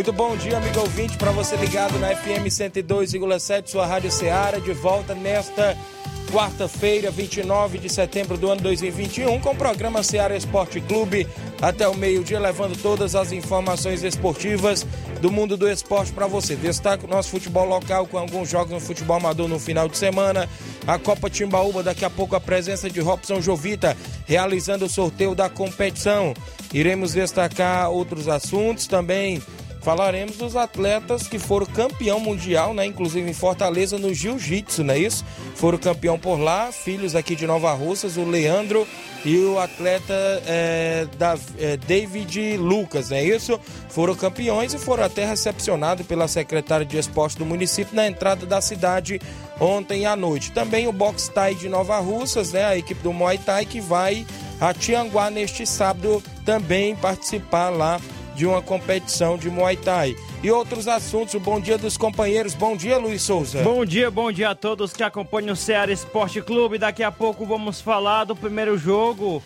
Muito bom dia, amigo ouvinte, para você ligado na FM 102,7, sua Rádio Ceará, de volta nesta quarta-feira, 29 de setembro do ano 2021, com o programa Ceará Esporte Clube até o meio-dia, levando todas as informações esportivas do mundo do esporte para você. Destaque o nosso futebol local com alguns jogos no futebol amador no final de semana. A Copa Timbaúba, daqui a pouco a presença de Robson Jovita realizando o sorteio da competição. Iremos destacar outros assuntos também falaremos dos atletas que foram campeão mundial, né? Inclusive em Fortaleza no Jiu-Jitsu, não é isso? Foram campeão por lá, filhos aqui de Nova Russas, o Leandro e o atleta é, da, é, David Lucas, não é isso? Foram campeões e foram até recepcionados pela secretária de esporte do município na entrada da cidade ontem à noite. Também o Box Thai de Nova Russas, né? A equipe do Muay Thai que vai a Tianguá neste sábado também participar lá de uma competição de Muay Thai. E outros assuntos, o bom dia dos companheiros. Bom dia, Luiz Souza. Bom dia, bom dia a todos que acompanham o Ceará Esporte Clube. Daqui a pouco vamos falar do primeiro jogo,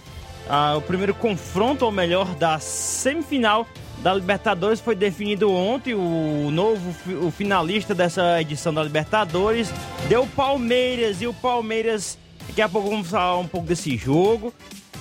ah, o primeiro confronto, ou melhor, da semifinal da Libertadores foi definido ontem. O novo o finalista dessa edição da Libertadores deu Palmeiras e o Palmeiras. Daqui a pouco vamos falar um pouco desse jogo.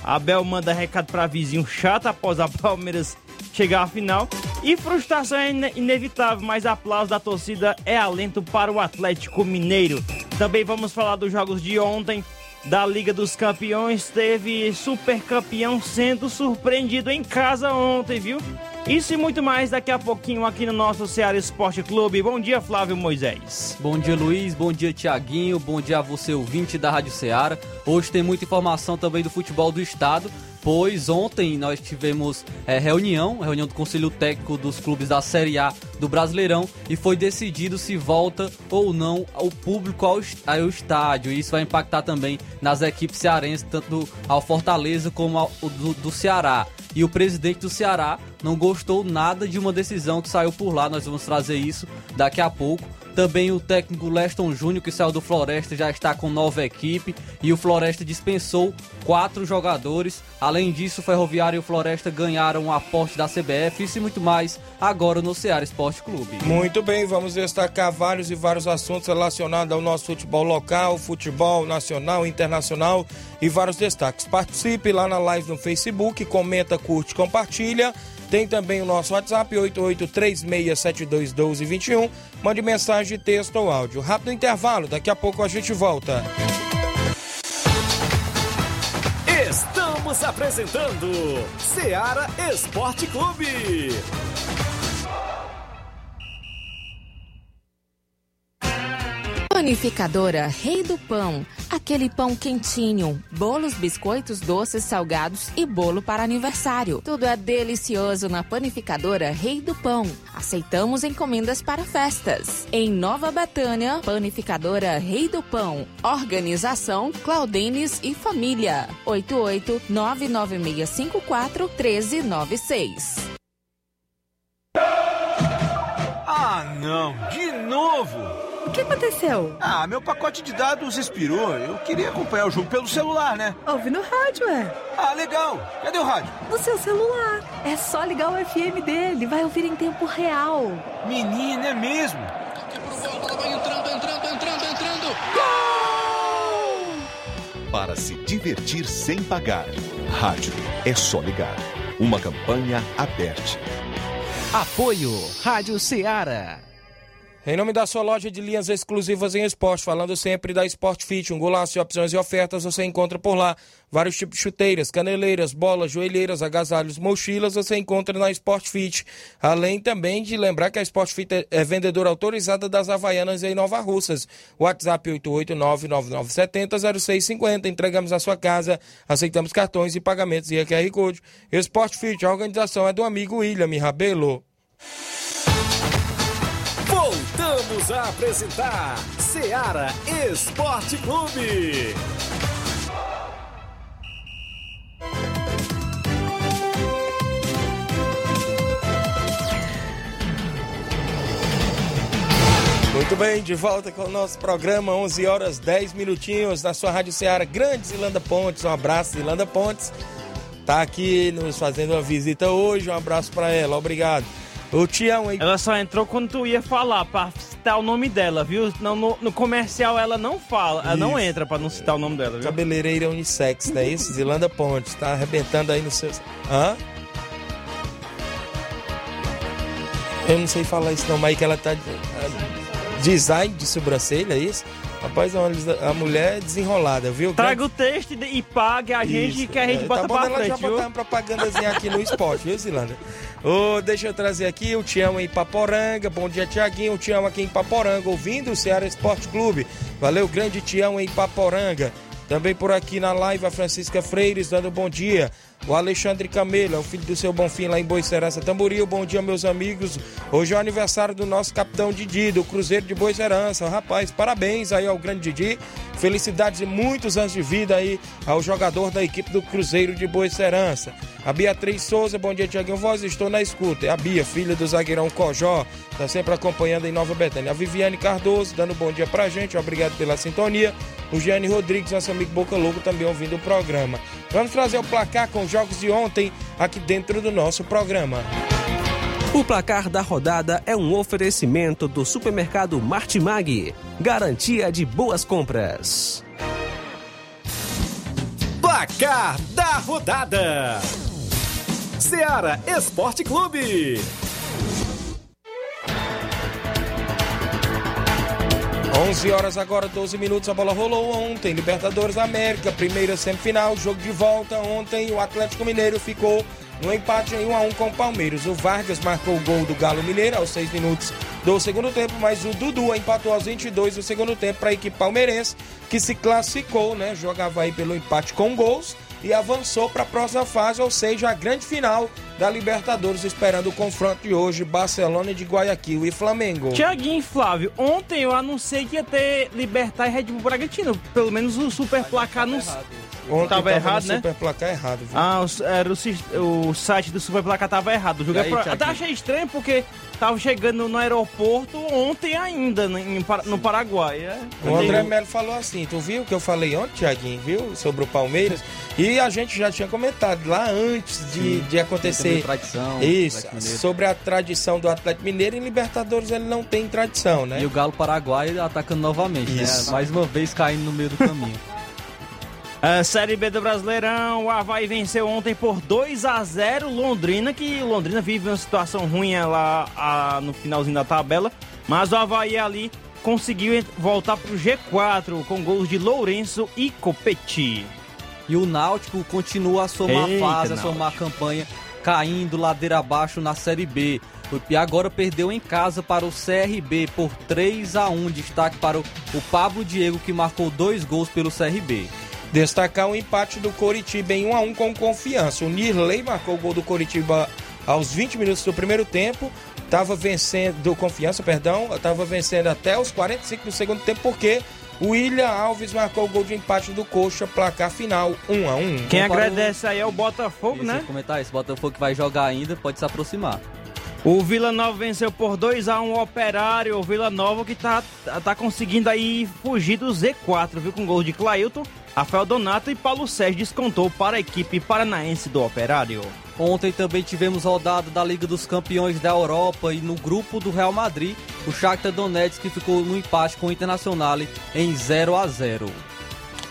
Abel manda recado para vizinho chato após a Palmeiras chegar à final. E frustração é inevitável, mas aplauso da torcida é alento para o Atlético Mineiro. Também vamos falar dos jogos de ontem da Liga dos Campeões. Teve super campeão sendo surpreendido em casa ontem, viu? Isso e muito mais daqui a pouquinho aqui no nosso Ceará Esporte Clube. Bom dia, Flávio Moisés. Bom dia, Luiz. Bom dia, Tiaguinho. Bom dia a você, ouvinte da Rádio Ceará. Hoje tem muita informação também do futebol do estado pois ontem nós tivemos é, reunião, reunião do Conselho Técnico dos clubes da Série A do Brasileirão e foi decidido se volta ou não o público ao, ao estádio. E isso vai impactar também nas equipes cearenses, tanto ao Fortaleza como ao do, do Ceará. E o presidente do Ceará não gostou nada de uma decisão que saiu por lá. Nós vamos trazer isso daqui a pouco. Também o técnico Leston Júnior, que saiu do Floresta, já está com nova equipe e o Floresta dispensou quatro jogadores. Além disso, o Ferroviário e o Floresta ganharam o aporte da CBF. E muito mais agora no Ceará Esporte Clube. Muito bem, vamos destacar vários e vários assuntos relacionados ao nosso futebol local, futebol nacional, internacional e vários destaques. Participe lá na live no Facebook, comenta, curte, compartilha. Tem também o nosso WhatsApp 8836721221. Mande mensagem, texto ou áudio. Rápido intervalo, daqui a pouco a gente volta. Estamos apresentando Seara Esporte Clube. Panificadora Rei do Pão. Aquele pão quentinho, bolos, biscoitos, doces, salgados e bolo para aniversário. Tudo é delicioso na Panificadora Rei do Pão. Aceitamos encomendas para festas. Em Nova Betânia, Panificadora Rei do Pão. Organização Claudenes e Família. 88 99654 1396. Ah, não! De novo! O que aconteceu? Ah, meu pacote de dados expirou. Eu queria acompanhar o jogo pelo celular, né? Ouve no rádio, é. Ah, legal. Cadê o rádio? No seu celular. É só ligar o FM dele. Vai ouvir em tempo real. Menina, é mesmo? Vai entrando, entrando, entrando, entrando. Gol! para se divertir sem pagar. Rádio é só ligar. Uma campanha aberta. Apoio Rádio Ceará. Em nome da sua loja de linhas exclusivas em esporte, falando sempre da Sport Fit, um golaço de opções e ofertas você encontra por lá. Vários tipos de chuteiras, caneleiras, bolas, joelheiras, agasalhos, mochilas você encontra na Sport Fit. Além também de lembrar que a Sport Fit é- é vendedora autorizada das Havaianas em Nova Russas. WhatsApp 889-9970-0650. Entregamos a sua casa, aceitamos cartões e pagamentos e QR Code. Sport Fit, a organização é do amigo William Rabelo. Voltamos a apresentar Seara Esporte Clube. Muito bem, de volta com o nosso programa, 11 horas 10 minutinhos, na sua Rádio Ceará, grande Zilanda Pontes, um abraço Zilanda Pontes, tá aqui nos fazendo uma visita hoje, um abraço para ela, obrigado. O Tião, hein? Ela só entrou quando tu ia falar, pra citar o nome dela, viu? Não, no, no comercial ela não fala, ela não entra pra não citar o nome dela, viu? Cabeleireira unissex, não é isso? Zilanda Pontes, tá arrebentando aí nos seus... Hã? Eu não sei falar isso não, mas aí que ela tá... Design de sobrancelha, é isso? Rapaz, a a mulher é desenrolada, viu? Traga o texto e, pague a gente Isso. que a gente É, bota tá bom pra ela frente, já viu? botar uma propagandazinha aqui no esporte, viu, Zilanda? Ô, deixa eu trazer aqui o Tião em Paporanga. Bom dia, Tiaguinho. O Tião aqui em Paporanga, ouvindo o Ceará Esporte Clube. Valeu, grande Tião em Paporanga. Também por aqui na live a Francisca Freires dando bom dia. O Alexandre Camelo, é o filho do seu Bonfim lá em Boicerança Tamboril. Bom dia, meus amigos. Hoje é o aniversário do nosso capitão Didi, do Cruzeiro de Boicerança. Rapaz, parabéns aí ao grande Didi. Felicidades e muitos anos de vida aí ao jogador da equipe do Cruzeiro de Boicerança. A Beatriz Souza, bom dia, Tiaguinho Voz, estou na escuta. É a Bia, filha do zagueirão Cojó, tá sempre acompanhando em Nova Betânia. A Viviane Cardoso, dando bom dia pra gente, obrigado pela sintonia. O Gianni Rodrigues, nosso amigo Boca Lobo, também ouvindo o programa. Vamos trazer o placar com os jogos de ontem aqui dentro do nosso programa. O placar da rodada é um oferecimento do supermercado Martimag. Garantia de boas compras. Placar da rodada: Seara Esporte Clube. 11 horas agora, 12 minutos, a bola rolou ontem. Libertadores da América, primeira semifinal, jogo de volta. Ontem o Atlético Mineiro ficou no empate em 1 a 1 com o Palmeiras. O Vargas marcou o gol do Galo Mineiro aos 6 minutos do segundo tempo, mas o Dudu empatou aos 22 do segundo tempo para a equipe palmeirense, que se classificou, né? Jogava aí pelo empate com gols e avançou para a próxima fase, ou seja, a grande final da Libertadores, esperando o confronto de hoje, Barcelona de Guayaquil e Flamengo. Tiaguinho e Flávio, ontem eu anunciei que ia ter Libertar e Red Bull Bragantino. Pelo menos o super placar não. Ontem Tava errado, no né? super placar errado, viu? Ah, o, era o, o site do Super Placar tava errado. O jogo é aí, pro- Thiaguinho? Até achei estranho porque tava chegando no aeroporto ontem ainda, no, Par- no Paraguai. É. O André Melo falou assim, tu viu o que eu falei ontem, Tiaguinho, viu? Sobre o Palmeiras. E a gente já tinha comentado lá antes de, de acontecer. tradição, Isso, sobre a tradição do Atlético Mineiro em Libertadores ele não tem tradição, né? E o Galo Paraguai atacando novamente, Isso. né? Mais uma vez caindo no meio do caminho. A Série B do Brasileirão, o Havaí venceu ontem por 2 a 0 Londrina, que Londrina vive uma situação ruim lá ah, no finalzinho da tabela, mas o Havaí ali conseguiu voltar pro G4 com gols de Lourenço e Copetti. E o Náutico continua a má Eita, fase, a sua má campanha, caindo ladeira abaixo na Série B. E agora perdeu em casa para o CRB por 3 a 1 Destaque para o Pablo Diego, que marcou dois gols pelo CRB. Destacar o empate do Coritiba em 1 a 1 com confiança. O Nirley marcou o gol do Coritiba aos 20 minutos do primeiro tempo. Estava vencendo, do confiança, perdão, estava vencendo até os 45 do segundo tempo, porque o William Alves marcou o gol de empate do Coxa, placar final 1 a 1 Quem agradece aí é o Botafogo, Isso, né? comentar isso. Botafogo que vai jogar ainda, pode se aproximar. O Vila Nova venceu por 2 a 1 o Operário, o Vila Nova que tá, tá conseguindo aí fugir do Z4, viu? Com gols de Clailton, Rafael Donato e Paulo Sérgio descontou para a equipe paranaense do Operário. Ontem também tivemos rodada da Liga dos Campeões da Europa e no grupo do Real Madrid, o Shakhtar Donetsk ficou no empate com o Internacional em 0 a 0.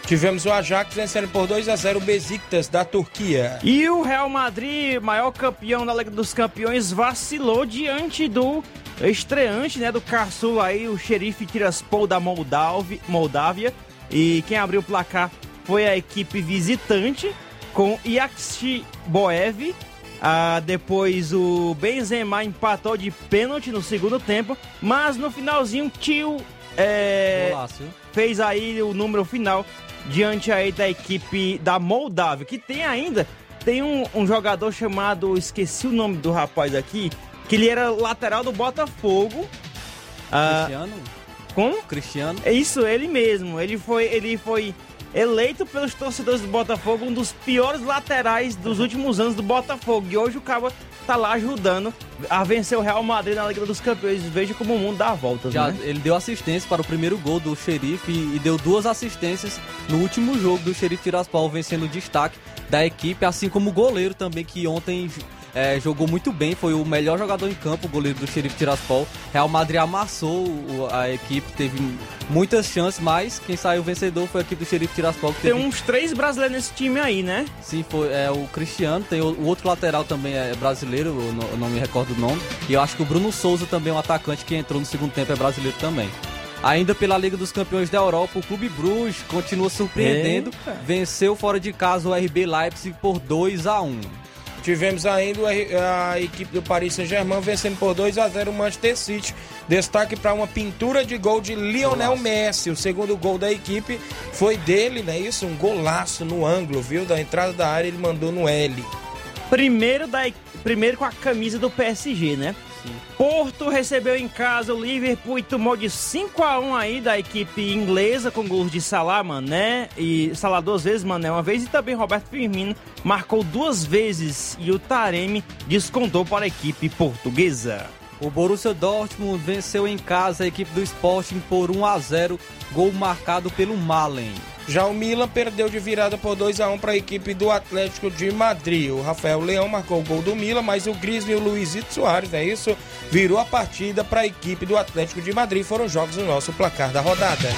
Tivemos o Ajax vencendo por 2 a 0 o Besiktas da Turquia. E o Real Madrid, maior campeão da Liga dos Campeões, vacilou diante do estreante, né, do Caçul aí, o xerife Tiraspol da Moldávia. E quem abriu o placar foi a equipe visitante com Iaxi Boev. Ah, depois o Benzema empatou de pênalti no segundo tempo, mas no finalzinho Tio é, fez aí o número final diante aí da equipe da Moldávia, que tem ainda tem um, um jogador chamado, esqueci o nome do rapaz aqui, que ele era lateral do Botafogo. Ah, Cristiano? como? Cristiano? É isso, ele mesmo. Ele foi, ele foi eleito pelos torcedores do Botafogo um dos piores laterais dos últimos anos do Botafogo. E hoje o Cabo tá lá ajudando a vencer o Real Madrid na Liga dos Campeões. Veja como o mundo dá voltas, Já, né? Ele deu assistência para o primeiro gol do Xerife e, e deu duas assistências no último jogo do Xerife Tiraspol, vencendo o destaque da equipe, assim como o goleiro também, que ontem é, jogou muito bem, foi o melhor jogador em campo, o goleiro do Xerife Tiraspol. Real Madrid amassou a equipe, teve muitas chances, mas quem saiu vencedor foi a equipe do Xerife Tiraspol, que Tem teve uns três brasileiros nesse time aí, né? Sim, foi é, o Cristiano, tem o, o outro lateral também é brasileiro, eu não, eu não me recordo o nome. E eu acho que o Bruno Souza também, um atacante que entrou no segundo tempo, é brasileiro também. Ainda pela Liga dos Campeões da Europa, o Clube Bruges continua surpreendendo. Eita. Venceu fora de casa o RB Leipzig por 2 a 1 Tivemos ainda a equipe do Paris Saint-Germain vencendo por 2 a 0 o Manchester City. Destaque para uma pintura de gol de Lionel. Messi. O segundo gol da equipe foi dele, né? Isso, um golaço no ângulo, viu? Da entrada da área ele mandou no L. Primeiro, da, primeiro com a camisa do PSG, né? Porto recebeu em casa o Liverpool e tomou de 5 a 1 aí da equipe inglesa com gols de Salah, Mané e Salah duas vezes, Mané uma vez e também Roberto Firmino marcou duas vezes e o Taremi descontou para a equipe portuguesa. O Borussia Dortmund venceu em casa a equipe do Sporting por 1 a 0 gol marcado pelo Malen. Já o Milan perdeu de virada por 2 a 1 para a equipe do Atlético de Madrid. O Rafael Leão marcou o gol do Milan, mas o Grisman e o Luizito Soares, é isso, virou a partida para a equipe do Atlético de Madrid. Foram jogos no nosso placar da rodada.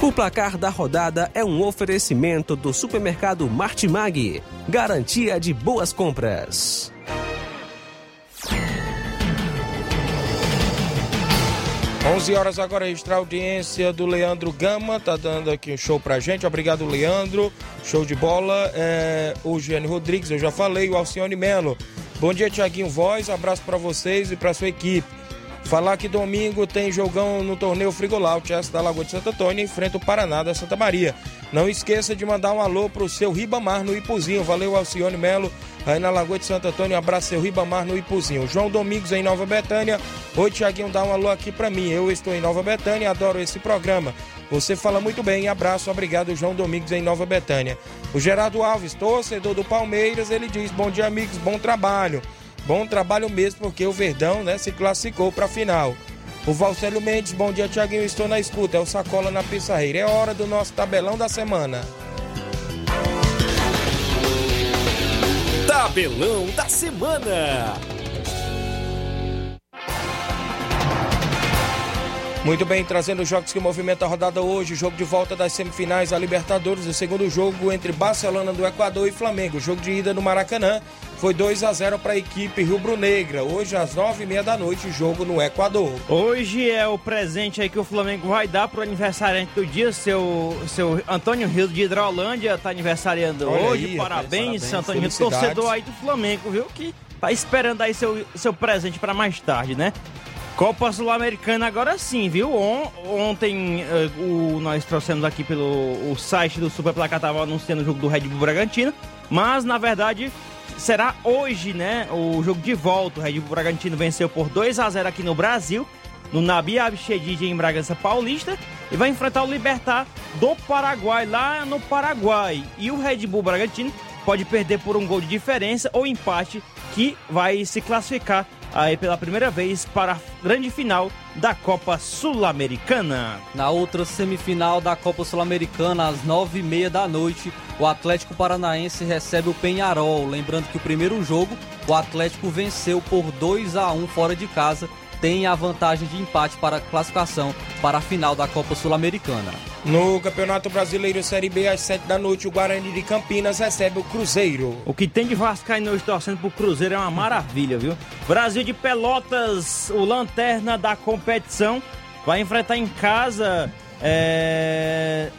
O placar da rodada é um oferecimento do supermercado Martimag. Garantia de boas compras. Onze horas agora registrar a audiência do Leandro Gama, tá dando aqui um show pra gente. Obrigado, Leandro. Show de bola. É, o Gianni Rodrigues, eu já falei, o Alcione Melo. Bom dia, Tiaguinho Voz. Abraço pra vocês e pra sua equipe. Falar que domingo tem jogão no torneio Frigolau, o Chelsea da Lagoa de Santo Antônio enfrenta o Paraná da Santa Maria. Não esqueça de mandar um alô pro seu Ribamar no Ipuzinho. Valeu, Alcione Melo, aí na Lagoa de Santo Antônio. Um abraço, seu Ribamar no Ipuzinho. João Domingos em Nova Betânia. Oi, Tiaguinho, dá um alô aqui pra mim. Eu estou em Nova Betânia, adoro esse programa. Você fala muito bem. Abraço, obrigado, João Domingos em Nova Betânia. O Gerardo Alves, torcedor do Palmeiras, ele diz: Bom dia, amigos, bom trabalho. Bom trabalho mesmo, porque o Verdão né, se classificou para a final. O Valcélio Mendes, bom dia, Tiaguinho. Estou na escuta. É o Sacola na Pissarreira. É hora do nosso tabelão da semana. Tabelão da semana. Muito bem, trazendo os jogos que movimentam a rodada hoje. Jogo de volta das semifinais da Libertadores. O segundo jogo entre Barcelona do Equador e Flamengo. Jogo de ida no Maracanã. Foi 2 a 0 para a equipe rubro-negra. Hoje, às nove e meia da noite, jogo no Equador. Hoje é o presente aí que o Flamengo vai dar pro aniversariante do dia, seu, seu Antônio Rio de Hidrolândia, tá aniversariando Olha hoje. aí, parabéns, parabéns, Antônio Rio, torcedor aí do Flamengo, viu? Que tá esperando aí seu, seu presente para mais tarde, né? Copa Sul-Americana agora sim, viu? On- ontem eh, o, nós trouxemos aqui pelo o site do Super Placar tava anunciando o jogo do Red Bull Bragantino, mas na verdade será hoje, né? O jogo de volta. O Red Bull Bragantino venceu por 2 a 0 aqui no Brasil, no Nabi Abichedid em Bragança Paulista, e vai enfrentar o Libertar do Paraguai lá no Paraguai. E o Red Bull Bragantino pode perder por um gol de diferença ou empate que vai se classificar aí pela primeira vez para a grande final da Copa Sul-Americana. Na outra semifinal da Copa Sul-Americana, às nove e meia da noite, o Atlético Paranaense recebe o Penharol. Lembrando que o primeiro jogo, o Atlético venceu por 2 a 1 fora de casa tem a vantagem de empate para a classificação para a final da Copa Sul-Americana. No Campeonato Brasileiro Série B, às 7 da noite, o Guarani de Campinas recebe o Cruzeiro. O que tem de Vascaíno hoje torcendo pro Cruzeiro é uma maravilha, viu? Brasil de Pelotas, o lanterna da competição, vai enfrentar em casa é,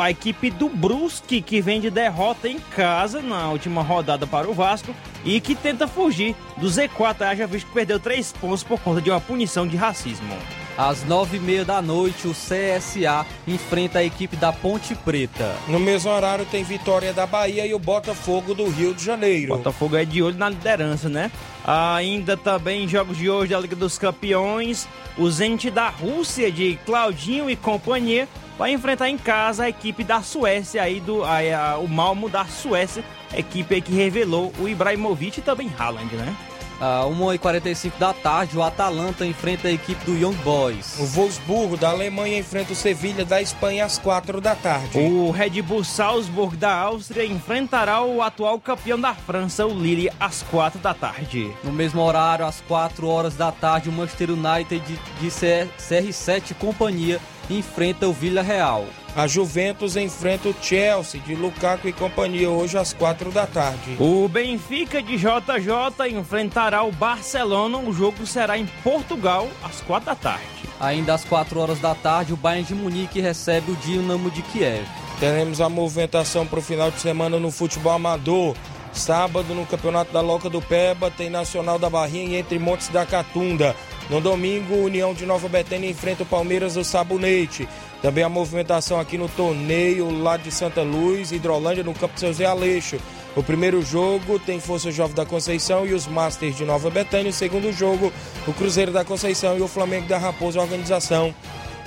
a equipe do Brusque, que vem de derrota em casa na última rodada para o Vasco e que tenta fugir do Z4. Haja visto que perdeu três pontos por conta de uma punição de racismo. Às nove e meia da noite, o CSA enfrenta a equipe da Ponte Preta. No mesmo horário tem Vitória da Bahia e o Botafogo do Rio de Janeiro. Botafogo é de olho na liderança, né? Ainda também em jogos de hoje da Liga dos Campeões, o Zenit da Rússia de Claudinho e companhia vai enfrentar em casa a equipe da Suécia aí do a, a, o Malmo da Suécia, equipe que revelou o Ibrahimovic e também Haaland, né? Às 1h45 da tarde, o Atalanta enfrenta a equipe do Young Boys. O Wolfsburgo da Alemanha enfrenta o Sevilha da Espanha às 4 da tarde. O Red Bull Salzburg da Áustria enfrentará o atual campeão da França, o Lille, às 4 da tarde. No mesmo horário, às 4 horas da tarde, o Manchester United de, de CR7 e companhia enfrenta o Vila Real. A Juventus enfrenta o Chelsea de Lukaku e companhia hoje às 4 da tarde. O Benfica de JJ enfrentará o Barcelona. O jogo será em Portugal às 4 da tarde. Ainda às 4 horas da tarde, o Bayern de Munique recebe o Dinamo de Kiev. Teremos a movimentação para o final de semana no futebol amador. Sábado, no Campeonato da Loca do Peba, tem Nacional da Barrinha entre Montes da Catunda. No domingo, União de Nova Betânia enfrenta o Palmeiras do Sabonete. Também a movimentação aqui no torneio lá de Santa Luz, Hidrolândia, no campo Seu Zé Aleixo. O primeiro jogo tem Força Jovem da Conceição e os Masters de Nova Betânia. O segundo jogo, o Cruzeiro da Conceição e o Flamengo da Raposa Organização.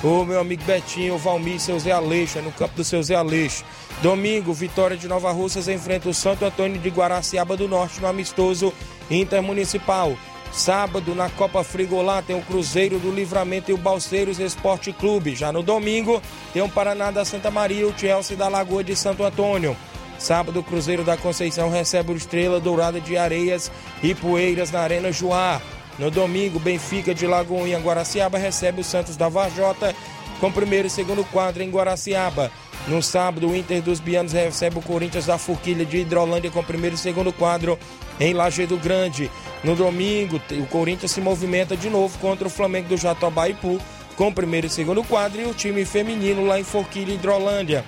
O meu amigo Betinho, o Valmir, seu Zé Aleixo, é no campo do seu Zé Aleixo. Domingo, Vitória de Nova Russas enfrenta o Santo Antônio de Guaraciaba do Norte no amistoso intermunicipal. Sábado, na Copa Frigolá, tem o Cruzeiro do Livramento e o Balseiros Esporte Clube. Já no domingo, tem o Paraná da Santa Maria e o Chelsea da Lagoa de Santo Antônio. Sábado, o Cruzeiro da Conceição recebe o Estrela Dourada de Areias e Poeiras na Arena Joá. No domingo, Benfica de Lagoinha, Guaraciaba recebe o Santos da Varjota com primeiro e segundo quadro em Guaraciaba. No sábado, o Inter dos Bianos recebe o Corinthians da Forquilha de Hidrolândia com primeiro e segundo quadro em Lajeado Grande. No domingo, o Corinthians se movimenta de novo contra o Flamengo do Jatobaipu com primeiro e segundo quadro e o time feminino lá em Forquilha Hidrolândia.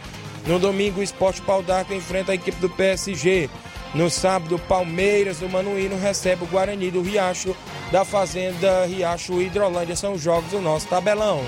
No domingo, o Esporte Pau d'Arco enfrenta a equipe do PSG. No sábado, Palmeiras do Manuíno recebe o Guarani do Riacho da Fazenda Riacho Hidrolândia. São os jogos do nosso tabelão.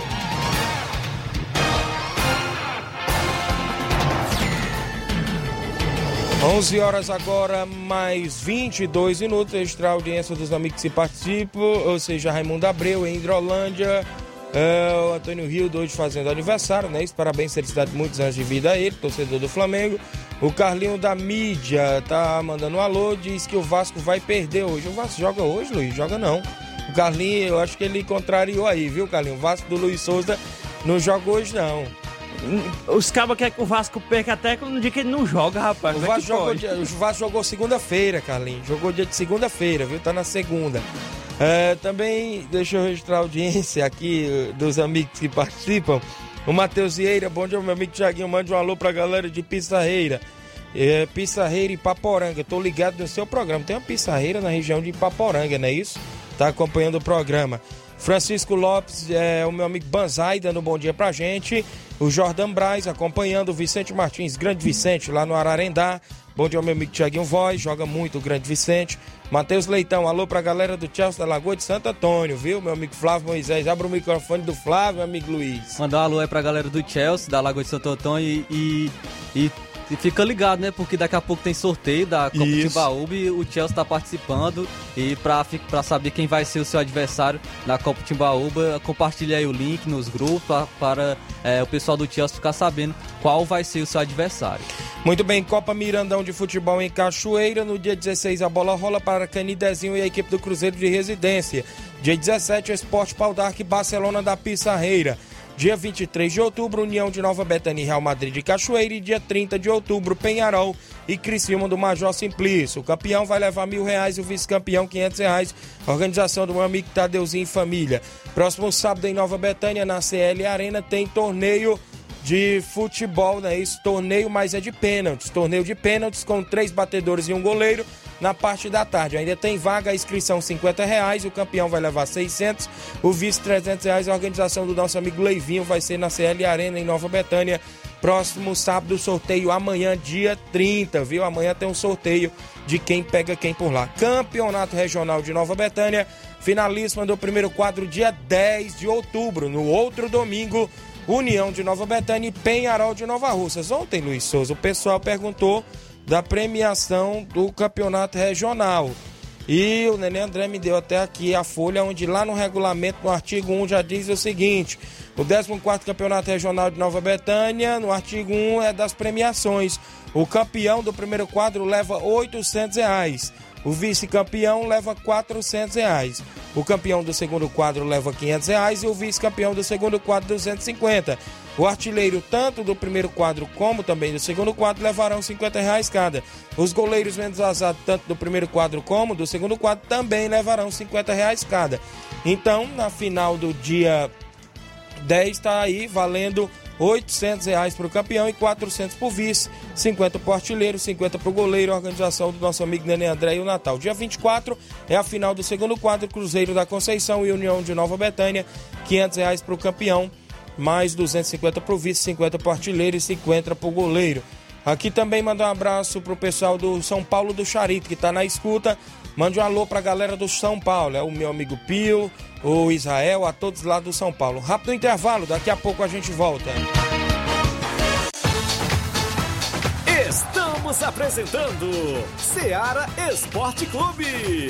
Onze horas agora, mais 22 minutos. Registrar a audiência dos amigos que participam, ou seja, Raimundo Abreu em Hidrolândia, é, o Antônio Rio hoje fazendo aniversário, né? Isso, parabéns, felicidade, muitos anos de vida a ele, torcedor do Flamengo. O Carlinho da mídia tá mandando um alô, diz que o Vasco vai perder hoje. O Vasco joga hoje, Luiz? Joga não. O Carlinho, eu acho que ele contrariou aí, viu, Carlinho? O Vasco do Luiz Souza não joga hoje, não. Os cabos querem que o Vasco perca até no dia que ele não joga, rapaz. O é Vasco que jogou, dia- o Vasco jogou segunda-feira, Carlinhos. Jogou dia de segunda-feira, viu? Tá na segunda. É, também, deixa eu registrar a audiência aqui eh, dos amigos que participam. O Matheus Vieira, bom dia, meu amigo Tiaguinho. Mande um alô pra galera de Pissarreira. É, Pissarreira e Paporanga. Tô ligado no seu programa. Tem uma Pissarreira na região de Paporanga, não é isso? Tá acompanhando o programa. Francisco Lopes, é, o meu amigo Banzai, dando um bom dia pra gente. O Jordan Braz acompanhando o Vicente Martins, grande Vicente, lá no Ararendá. Bom dia, meu amigo Tiaguinho Voz, joga muito o grande Vicente. Matheus Leitão, alô pra galera do Chelsea da Lagoa de Santo Antônio, viu? Meu amigo Flávio Moisés, abre o microfone do Flávio, meu amigo Luiz. Mandar um alô aí pra galera do Chelsea, da Lagoa de Santo Antônio e, e, e- e fica ligado, né? Porque daqui a pouco tem sorteio da Copa Isso. Timbaúba e o Chelsea tá participando. E pra saber quem vai ser o seu adversário na Copa Timbaúba, compartilha aí o link nos grupos pra- para é, o pessoal do Chelsea ficar sabendo qual vai ser o seu adversário. Muito bem, Copa Mirandão de Futebol em Cachoeira. No dia 16, a bola rola para Canidezinho e a equipe do Cruzeiro de Residência. Dia 17, o Esporte Pau d'Arco e Barcelona da Pissarreira. Dia 23 de outubro, União de Nova Betânia e Real Madrid de Cachoeira. E dia 30 de outubro, Penharol e Criciúma do Major Simplício. O campeão vai levar mil reais e o vice-campeão quinhentos reais. Organização do meu amigo Tadeuzinho família. Próximo sábado em Nova Betânia, na CL Arena, tem torneio de futebol, né? Isso, torneio, mas é de pênaltis. Torneio de pênaltis com três batedores e um goleiro na parte da tarde. Ainda tem vaga, inscrição 50 reais, o campeão vai levar 600, o vice 300 reais. A organização do nosso amigo Leivinho vai ser na CL Arena em Nova Betânia. Próximo sábado, sorteio amanhã, dia 30, viu? Amanhã tem um sorteio de quem pega quem por lá. Campeonato Regional de Nova Betânia, finalíssima do primeiro quadro, dia 10 de outubro. No outro domingo, União de Nova Betânia e Penharol de Nova Russas. Ontem, Luiz Souza, o pessoal perguntou da premiação do campeonato regional. E o Nenê André me deu até aqui a folha, onde lá no regulamento, no artigo 1, já diz o seguinte: o 14 Campeonato Regional de Nova Betânia, no artigo 1, é das premiações. O campeão do primeiro quadro leva 800 reais. O vice-campeão leva 400 reais. O campeão do segundo quadro leva 500 reais e o vice-campeão do segundo quadro R$ 250. O artilheiro, tanto do primeiro quadro como também do segundo quadro, levarão 50 reais cada. Os goleiros menos vazados, tanto do primeiro quadro como do segundo quadro, também levarão 50 reais cada. Então, na final do dia 10 está aí valendo 800 reais para o campeão e 400 para o vice, 50 para o artilheiro, 50 para o goleiro, organização do nosso amigo Nenê André e o Natal. Dia 24 é a final do segundo quadro, Cruzeiro da Conceição e União de Nova Betânia, 500 reais para o campeão, mais 250 para o vice, 50 para o artilheiro e 50 para o goleiro. Aqui também manda um abraço para o pessoal do São Paulo do Charito, que está na escuta. Mande um alô para a galera do São Paulo, é o meu amigo Pio, o Israel, a todos lá do São Paulo. Rápido intervalo, daqui a pouco a gente volta. Estamos apresentando Seara Esporte Clube.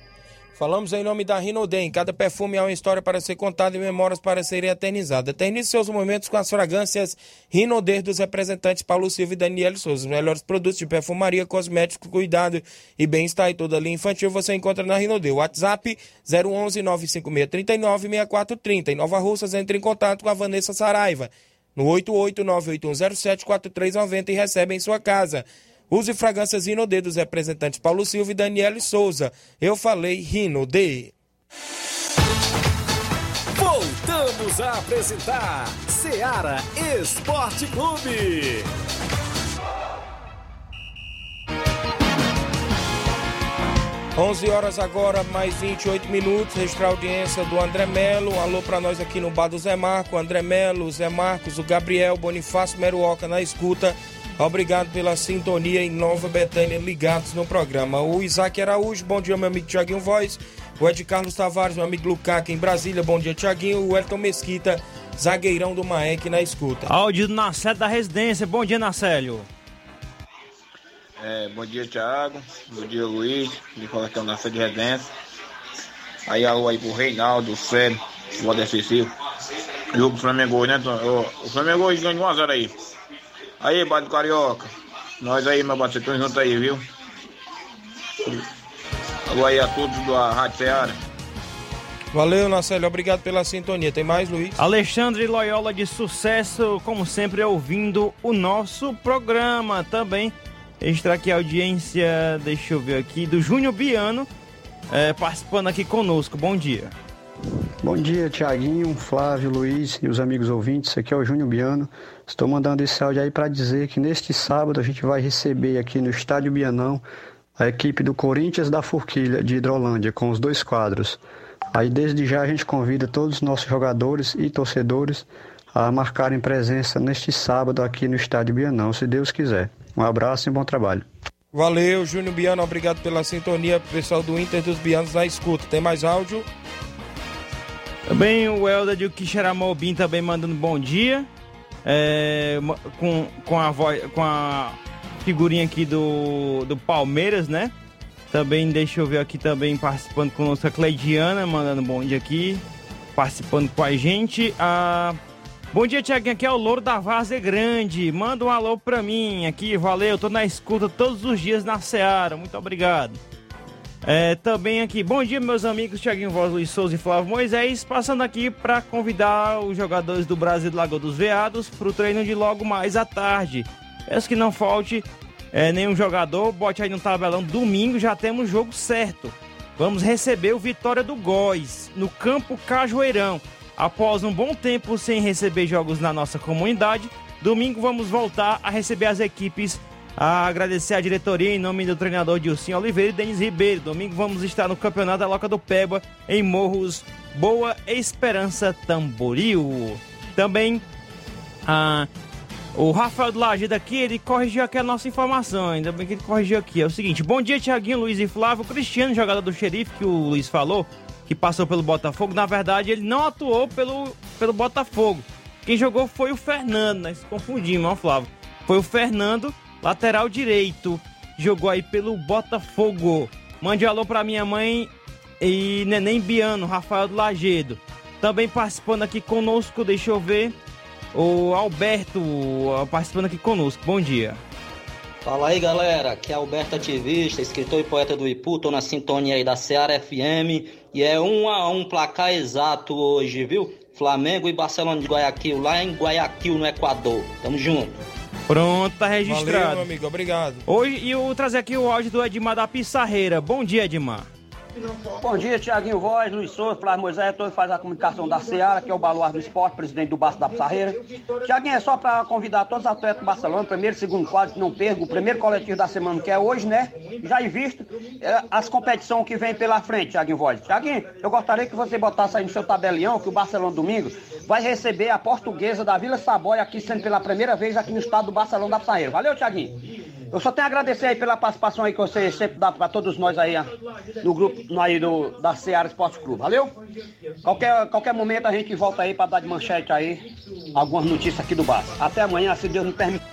Falamos em nome da Rinodem. Cada perfume é uma história para ser contada e memórias para serem eternizadas. Eternize seus momentos com as fragrâncias Rinodê dos representantes Paulo Silva e Daniel Souza. Os melhores produtos de perfumaria, cosméticos, cuidado e bem-estar e toda linha infantil você encontra na Rinodê. WhatsApp 011 956 39 6430. Em Nova Russas, entre em contato com a Vanessa Saraiva no 88981074390 e recebe em sua casa. Use fragrâncias Rinodê dos representantes Paulo Silva e Daniele Souza. Eu falei Rinodê. Voltamos a apresentar Seara Esporte Clube. 11 horas agora, mais 28 minutos. Registrar a audiência do André Melo. Um alô para nós aqui no Bar do Zé Marco. André Melo, Zé Marcos, o Gabriel, Bonifácio Meruoca na escuta. Obrigado pela sintonia em Nova Betânia, ligados no programa. O Isaac Araújo, bom dia, meu amigo Tiaguinho Voz. O Ed Carlos Tavares, meu amigo Lucaca em Brasília, bom dia, Tiaguinho. O Elton Mesquita, zagueirão do Maek na escuta. Áudio do Nacélio da Residência, bom dia, Nacélio. É, bom dia, Thiago. Bom dia, Luiz. De falar que é o Nacélio de Residência. Aí, alô aí pro Reinaldo, o Célio, o Odessir Silva. Jogo do Flamengo hoje, né? O, o Flamengo hoje ganhou 1x0 aí. Aí, Bado Carioca. Nós aí, meu parceiro, estamos juntos aí, viu? Alô aí a todos da Rádio Ceará. Valeu, Nacélio. Obrigado pela sintonia. Tem mais, Luiz? Alexandre Loyola de sucesso, como sempre, ouvindo o nosso programa também. Registrar aqui a audiência, deixa eu ver aqui, do Júnior Biano, é, participando aqui conosco. Bom dia. Bom dia, Tiaguinho, Flávio, Luiz e os amigos ouvintes. Aqui é o Júnior Biano. Estou mandando esse áudio aí para dizer que neste sábado a gente vai receber aqui no Estádio Bianão a equipe do Corinthians da Forquilha de Hidrolândia com os dois quadros. Aí desde já a gente convida todos os nossos jogadores e torcedores a marcarem presença neste sábado aqui no Estádio Bianão, se Deus quiser. Um abraço e bom trabalho. Valeu, Júnior Biano, obrigado pela sintonia, pessoal do Inter dos Bianos na escuta. Tem mais áudio? Também o Helder de Quixeramobim também mandando bom dia. É, com, com, a voz, com a figurinha aqui do, do Palmeiras, né? Também deixa eu ver aqui também participando conosco a Cleidiana, mandando bom dia aqui, participando com a gente. Ah, bom dia, Tiaguinho, aqui é o Louro da Vaza Grande. Manda um alô pra mim aqui, valeu, tô na escuta todos os dias na Seara, muito obrigado. É, também aqui, bom dia meus amigos Thiaguinho Voz, Luiz Souza e Flávio Moisés, passando aqui para convidar os jogadores do Brasil do Lagoa dos Veados para o treino de logo mais à tarde. Peço que não falte é, nenhum jogador, bote aí no tabelão, domingo já temos jogo certo. Vamos receber o Vitória do Góis, no campo Cajueirão. Após um bom tempo sem receber jogos na nossa comunidade, domingo vamos voltar a receber as equipes a agradecer a diretoria em nome do treinador Dilcinho Oliveira e Denis Ribeiro. Domingo vamos estar no Campeonato da Loca do Peba, em Morros Boa Esperança Tamboril. Também a, o Rafael do Lajeiro aqui, ele corrigiu aqui a nossa informação, ainda bem que ele corrigiu aqui. É o seguinte, bom dia Tiaguinho, Luiz e Flávio. Cristiano, jogador do xerife, que o Luiz falou, que passou pelo Botafogo, na verdade ele não atuou pelo, pelo Botafogo. Quem jogou foi o Fernando, né? confundimos, ó Flávio. Foi o Fernando lateral direito, jogou aí pelo Botafogo. Mande um alô pra minha mãe e Neném Biano, Rafael do Lagedo. Também participando aqui conosco, deixa eu ver, o Alberto participando aqui conosco. Bom dia. Fala aí galera, aqui é Alberto Ativista, escritor e poeta do Ipu, tô na sintonia aí da Seara FM e é um a um placar exato hoje, viu? Flamengo e Barcelona de Guayaquil, lá em Guayaquil, no Equador. Tamo junto. Pronto, tá registrado. Valeu, meu amigo, obrigado. Hoje, e eu vou trazer aqui o áudio do Edmar da Pissarreira. Bom dia, Edmar. Bom dia, Tiaguinho Voz, Luiz Souza, Flávio Moisés, todos faz a comunicação da Seara, que é o Baluar do Esporte, presidente do Baço da Pissarreira. Tiaguinho, é só para convidar todos os atletas do Barcelona, primeiro, segundo quadro, que não percam, o primeiro coletivo da semana, que é hoje, né? Já visto é, as competições que vem pela frente, Tiaguinho Voz. Tiaguinho, eu gostaria que você botasse aí no seu tabelião que o Barcelona domingo vai receber a portuguesa da Vila Saboia aqui, sendo pela primeira vez aqui no estado do Barcelona da Pissarreira. Valeu, Tiaguinho. Eu só tenho a agradecer aí pela participação aí que você sempre dá para todos nós aí no grupo aí do, da Seara Esporte Clube. Valeu? Qualquer, qualquer momento a gente volta aí para dar de manchete aí algumas notícias aqui do bar. Até amanhã, se Deus me permitir.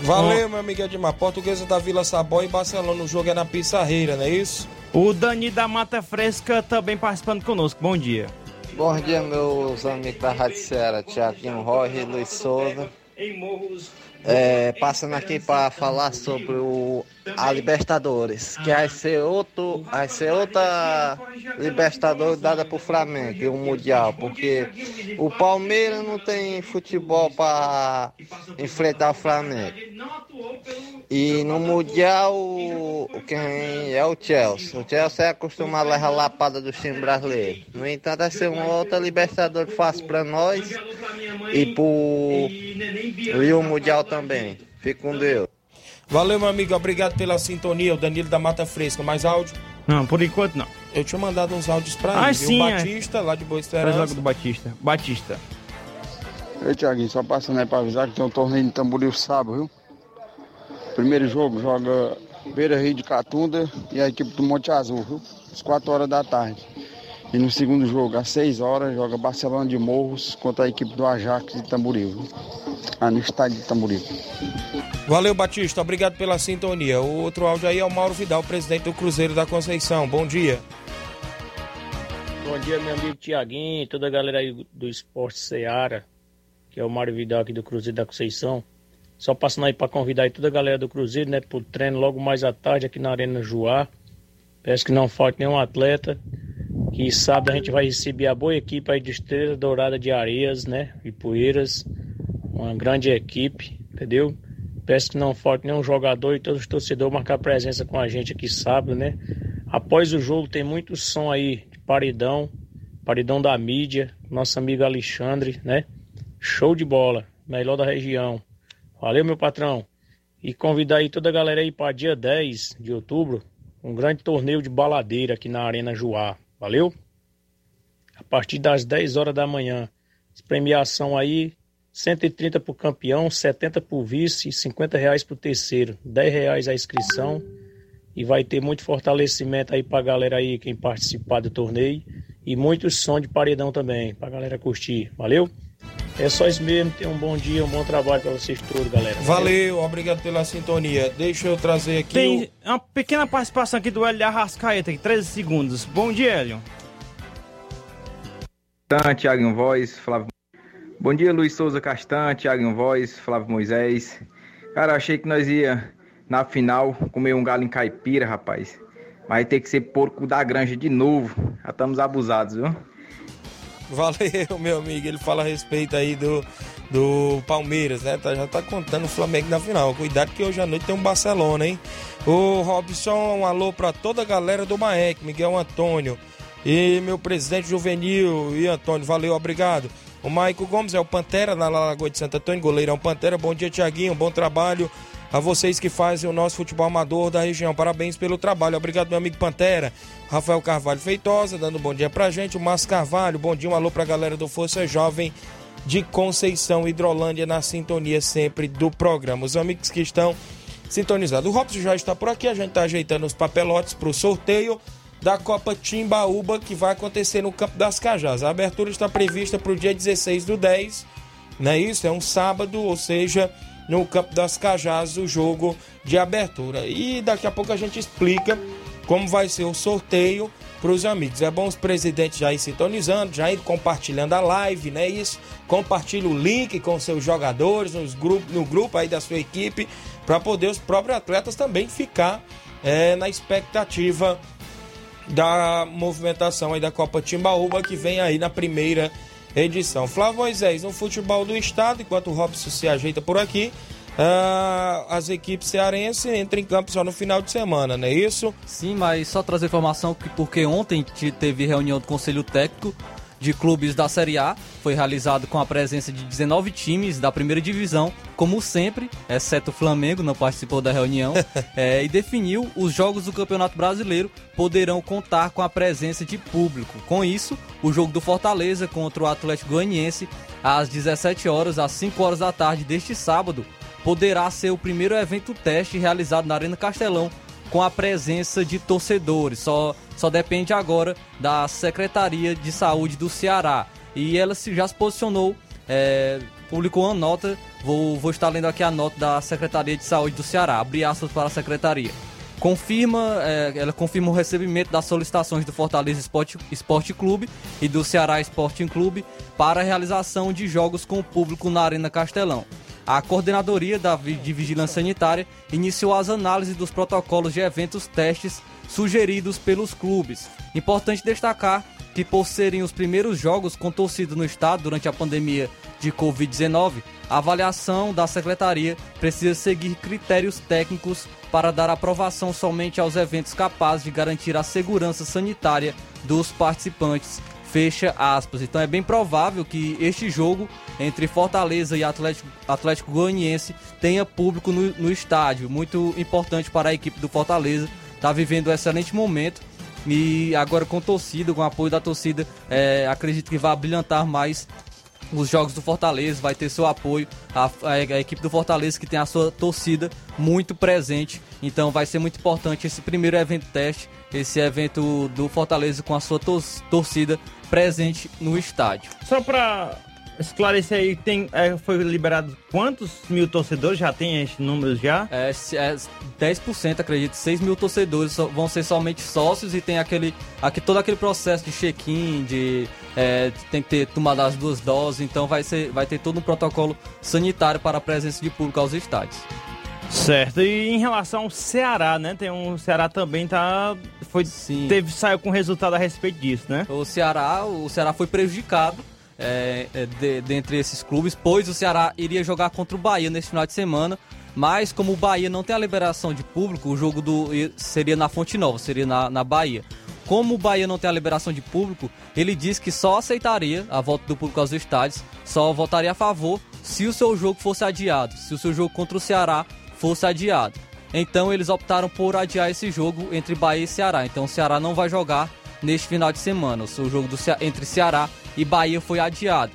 Valeu, meu amigo Edmar. Portuguesa da Vila Sabó e Barcelona. O jogo é na Pissarreira, não é isso? O Dani da Mata Fresca também participando conosco. Bom dia. Bom dia, meus amigos da Rádio Ceará. Tiaguinho Roger, Luiz Souza. É, passando aqui para falar sobre o, a Libertadores, que vai ser, outro, vai ser outra Libertadores dada para o Flamengo, e o Mundial, porque o Palmeiras não tem futebol para enfrentar o Flamengo. E no Mundial, quem é o Chelsea. O Chelsea é acostumado a levar lapada do time brasileiro. No entanto, vai ser uma outra Libertadores fácil para nós e, pro, e o Mundial também. Fique com Deus. Valeu, meu amigo. Obrigado pela sintonia. O Danilo da Mata Fresca. Mais áudio? Não, por enquanto não. Eu tinha mandado uns áudios pra ah, ele. Sim, o é. Batista, é. lá de Boa Esperança. Do Batista. Batista. Ei, Tiaguinho, só passando aí pra avisar que tem um torneio de Tamboril sábado, viu? Primeiro jogo joga Beira Rio de Catunda e a equipe do Monte Azul, viu? Às 4 horas da tarde. E no segundo jogo, às 6 horas, joga Barcelona de Morros contra a equipe do Ajax de Tamboril? Ah, no estádio de Tamboril. Valeu, Batista. Obrigado pela sintonia. O outro áudio aí é o Mauro Vidal, presidente do Cruzeiro da Conceição. Bom dia. Bom dia, meu amigo Tiaguinho, toda a galera aí do Esporte Seara, que é o Mário Vidal aqui do Cruzeiro da Conceição. Só passando aí para convidar aí toda a galera do Cruzeiro, né, pro treino logo mais à tarde aqui na Arena Joá. Peço que não falte nenhum atleta. Que sábado a gente vai receber a boa equipe aí de Estrela Dourada de Areias, né, e Poeiras uma grande equipe, entendeu? Peço que não falte nenhum jogador e todos os torcedores marcar presença com a gente aqui sábado, né? Após o jogo tem muito som aí de paredão, paredão da mídia, nosso amigo Alexandre, né? Show de bola, melhor da região. Valeu, meu patrão. E convidar aí toda a galera aí para dia 10 de outubro, um grande torneio de baladeira aqui na Arena Juá. Valeu? A partir das 10 horas da manhã. Premiação aí, 130 para o campeão, 70 para o vice, 50 reais para o terceiro, 10 reais a inscrição. E vai ter muito fortalecimento aí para a galera aí, quem participar do torneio. E muito som de paredão também, para a galera curtir. Valeu? É só isso mesmo. Tenham um bom dia, um bom trabalho para vocês todos, galera. Valeu, obrigado pela sintonia. Deixa eu trazer aqui. Tem o... uma pequena participação aqui do Hélio Arrascaeta, aqui, 13 segundos. Bom dia, Hélio. Castan, Thiago Voz, Flávio. Bom dia, Luiz Souza Castan, Thiago Voz, Flávio Moisés. Cara, achei que nós ia na final comer um galo em caipira, rapaz. Vai ter que ser porco da granja de novo. Já estamos abusados, viu? Valeu, meu amigo. Ele fala a respeito aí do, do Palmeiras, né? Tá, já tá contando o Flamengo na final. Cuidado que hoje à noite tem um Barcelona, hein? O Robson, um alô pra toda a galera do Maek, Miguel Antônio. E meu presidente juvenil e Antônio, valeu, obrigado. O Maico Gomes é o Pantera na Lagoa de Santo Antônio, goleirão Pantera. Bom dia, Tiaguinho, bom trabalho a vocês que fazem o nosso futebol amador da região. Parabéns pelo trabalho. Obrigado, meu amigo Pantera. Rafael Carvalho Feitosa, dando um bom dia pra gente. O Márcio Carvalho, bom dia, um alô pra galera do Força Jovem de Conceição, Hidrolândia, na sintonia sempre do programa. Os amigos que estão sintonizados. O Robson já está por aqui, a gente está ajeitando os papelotes para o sorteio da Copa Timbaúba que vai acontecer no Campo das Cajás. A abertura está prevista para o dia 16 do 10, não é isso? É um sábado, ou seja, no Campo das Cajás, o jogo de abertura. E daqui a pouco a gente explica como vai ser o sorteio para os amigos. É bom os presidentes já ir sintonizando, já ir compartilhando a live, né? Isso. Compartilhe o link com seus jogadores, nos grupos, no grupo aí da sua equipe, para poder os próprios atletas também ficar é, na expectativa da movimentação aí da Copa Timbaúba que vem aí na primeira edição. Flávio Moisés, no futebol do estado, enquanto o Robson se ajeita por aqui, uh, as equipes cearenses entram em campo só no final de semana, não é isso? Sim, mas só trazer informação que porque ontem teve reunião do Conselho Técnico de clubes da Série A. Foi realizado com a presença de 19 times da primeira divisão, como sempre, exceto o Flamengo, não participou da reunião, é, e definiu os jogos do Campeonato Brasileiro poderão contar com a presença de público. Com isso, o jogo do Fortaleza contra o Atlético Goianiense, às 17 horas, às 5 horas da tarde deste sábado, poderá ser o primeiro evento teste realizado na Arena Castelão com a presença de torcedores. Só, só depende agora da Secretaria de Saúde do Ceará. E ela se, já se posicionou, é, publicou uma nota, vou, vou estar lendo aqui a nota da Secretaria de Saúde do Ceará, abre aspas para a Secretaria. Confirma, é, ela confirma o recebimento das solicitações do Fortaleza Esporte, Esporte Clube e do Ceará Sporting Clube para a realização de jogos com o público na Arena Castelão a Coordenadoria de Vigilância Sanitária iniciou as análises dos protocolos de eventos testes sugeridos pelos clubes. Importante destacar que, por serem os primeiros jogos com torcida no estado durante a pandemia de Covid-19, a avaliação da secretaria precisa seguir critérios técnicos para dar aprovação somente aos eventos capazes de garantir a segurança sanitária dos participantes Fecha aspas. Então é bem provável que este jogo entre Fortaleza e Atlético, Atlético Goianiense tenha público no, no estádio. Muito importante para a equipe do Fortaleza. Está vivendo um excelente momento. E agora com torcida, com apoio da torcida, é, acredito que vai brilhantar mais os jogos do Fortaleza, vai ter seu apoio, a, a, a, equipe do Fortaleza que tem a sua torcida muito presente, então vai ser muito importante esse primeiro evento teste, esse evento do Fortaleza com a sua tor torcida presente no estádio. Só para esclarecer aí, tem, é, foi liberado quantos mil torcedores? Já tem esses números já? É, é 10%, acredito. 6 mil torcedores vão ser somente sócios e tem aquele, aqui, todo aquele processo de check-in, de é, tem que ter tomado as duas doses, então vai, ser, vai ter todo um protocolo sanitário para a presença de público aos estádios. Certo. E em relação ao Ceará, né? Tem um o Ceará também tá foi Sim. teve saiu com resultado a respeito disso, né? O Ceará, o Ceará foi prejudicado é, é, de, dentre esses clubes, pois o Ceará iria jogar contra o Bahia nesse final de semana, mas como o Bahia não tem a liberação de público, o jogo do seria na Fonte Nova, seria na, na Bahia. como o Bahia não tem a liberação de público, ele disse que só aceitaria a volta do público aos estádios, só votaria a favor se o seu jogo fosse adiado, se o seu jogo contra o Ceará fosse adiado. Então eles optaram por adiar esse jogo entre Bahia e Ceará. Então o Ceará não vai jogar neste final de semana. O seu jogo do, entre Ceará e Bahia foi adiado.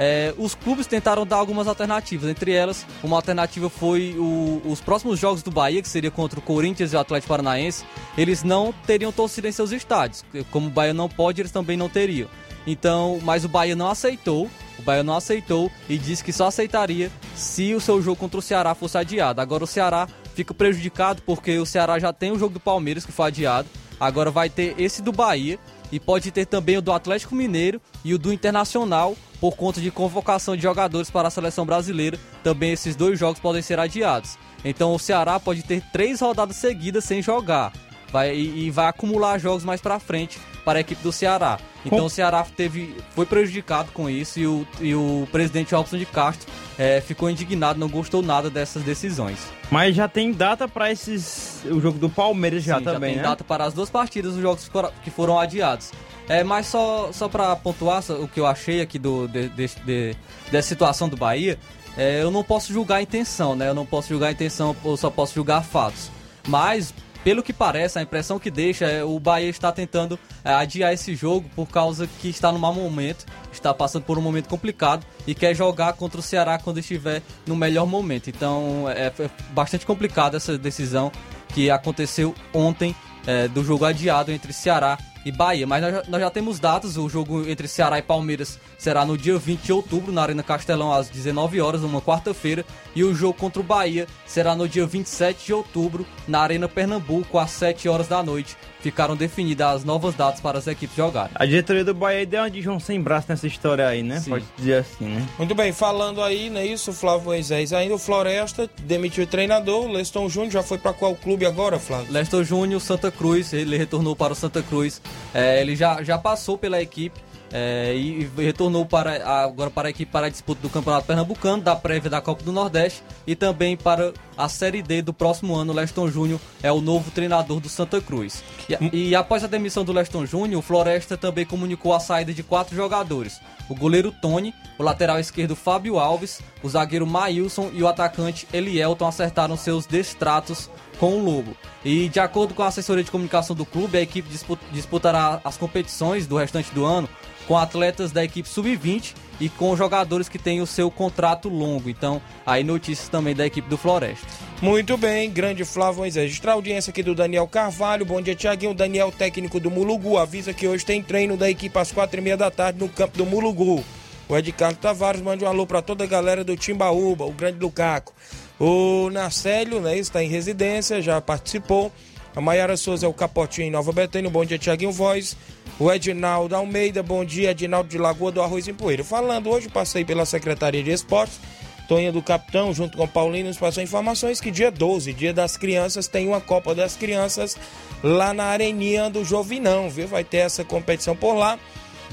É, os clubes tentaram dar algumas alternativas, entre elas, uma alternativa foi o, os próximos jogos do Bahia, que seria contra o Corinthians e o Atlético Paranaense, eles não teriam torcida em seus estádios. Como o Bahia não pode, eles também não teriam. Então, mas o Bahia não aceitou, o Bahia não aceitou e disse que só aceitaria se o seu jogo contra o Ceará fosse adiado. Agora o Ceará fica prejudicado porque o Ceará já tem o jogo do Palmeiras que foi adiado, agora vai ter esse do Bahia e pode ter também o do Atlético Mineiro e o do Internacional por conta de convocação de jogadores para a seleção brasileira. Também esses dois jogos podem ser adiados. Então o Ceará pode ter três rodadas seguidas sem jogar. Vai, e, e vai acumular jogos mais para frente para a equipe do Ceará. Então com... o Ceará teve, foi prejudicado com isso e o, e o presidente Robson de Castro é, ficou indignado, não gostou nada dessas decisões. Mas já tem data para esses. O jogo do Palmeiras já Sim, também. Já tem né? data para as duas partidas, os jogos que foram adiados. É, mas só, só para pontuar o que eu achei aqui do, de, de, de, dessa situação do Bahia, é, eu não posso julgar a intenção, né? Eu não posso julgar a intenção, eu só posso julgar fatos. Mas, pelo que parece, a impressão que deixa é o Bahia está tentando é, adiar esse jogo por causa que está no mau momento, está passando por um momento complicado e quer jogar contra o Ceará quando estiver no melhor momento. Então é, é bastante complicado essa decisão que aconteceu ontem é, do jogo adiado entre Ceará e Bahia. Mas nós já, nós já, temos datas, o jogo entre Ceará e Palmeiras será no dia 20 de outubro, na Arena Castelão, às 19 horas, numa quarta-feira. E o jogo contra o Bahia será no dia 27 de outubro, na Arena Pernambuco, às 7 horas da noite. Ficaram definidas as novas datas para as equipes jogarem. A diretoria do Bahia deu uma de João sem braço nessa história aí, né? Sim. Pode dizer assim, né? Muito bem, falando aí, não é isso, Flávio Moisés? Ainda o Floresta demitiu o treinador, o Leston Júnior já foi para qual clube agora, Flávio? Leston Júnior, Santa Cruz, ele retornou para o Santa Cruz. É, ele já, já passou pela equipe é, e retornou para, agora para a equipe para a disputa do Campeonato Pernambucano, da prévia da Copa do Nordeste e também para a Série D do próximo ano. O Leston Júnior é o novo treinador do Santa Cruz. E, e após a demissão do Leston Júnior, o Floresta também comunicou a saída de quatro jogadores: o goleiro Tony, o lateral esquerdo Fábio Alves, o zagueiro Maílson e o atacante Elielton acertaram seus destratos com o Lobo. E de acordo com a assessoria de comunicação do clube, a equipe disputará as competições do restante do ano com atletas da equipe sub-20 e com jogadores que têm o seu contrato longo. Então, aí notícias também da equipe do Floresta. Muito bem, grande Flávio Moisés. Registrar a audiência aqui do Daniel Carvalho. Bom dia, Tiaguinho. Daniel, técnico do Mulugu, avisa que hoje tem treino da equipe às quatro e meia da tarde no campo do Mulugu. O Ed Carlos Tavares manda um alô para toda a galera do Timbaúba, o grande Lucaco. O Narcélio, né, está em residência, já participou. A Maiara Souza é o Capotinho em Nova Betânia. Bom dia, Tiaguinho Voz. O Edinaldo Almeida, bom dia, Edinaldo de Lagoa do Arroz em Poeira. Falando hoje, passei pela Secretaria de Esportes, Toninha do Capitão, junto com o Paulinho, nos passou informações que dia 12, dia das crianças, tem uma Copa das Crianças lá na Areninha do Jovinão, viu? Vai ter essa competição por lá.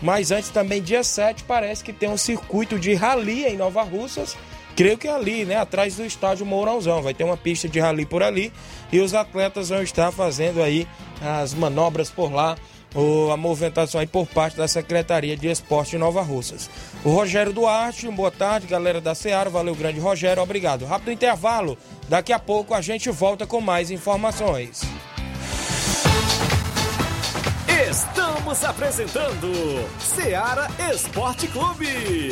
Mas antes também, dia 7, parece que tem um circuito de rally em Nova Russas. Creio que é ali, né? Atrás do estádio Mourãozão. Vai ter uma pista de rally por ali. E os atletas vão estar fazendo aí as manobras por lá a movimentação aí por parte da Secretaria de Esporte Nova Russas. O Rogério Duarte, boa tarde, galera da Seara, valeu grande Rogério, obrigado. Rápido intervalo, daqui a pouco a gente volta com mais informações. Estamos apresentando Seara Esporte Clube.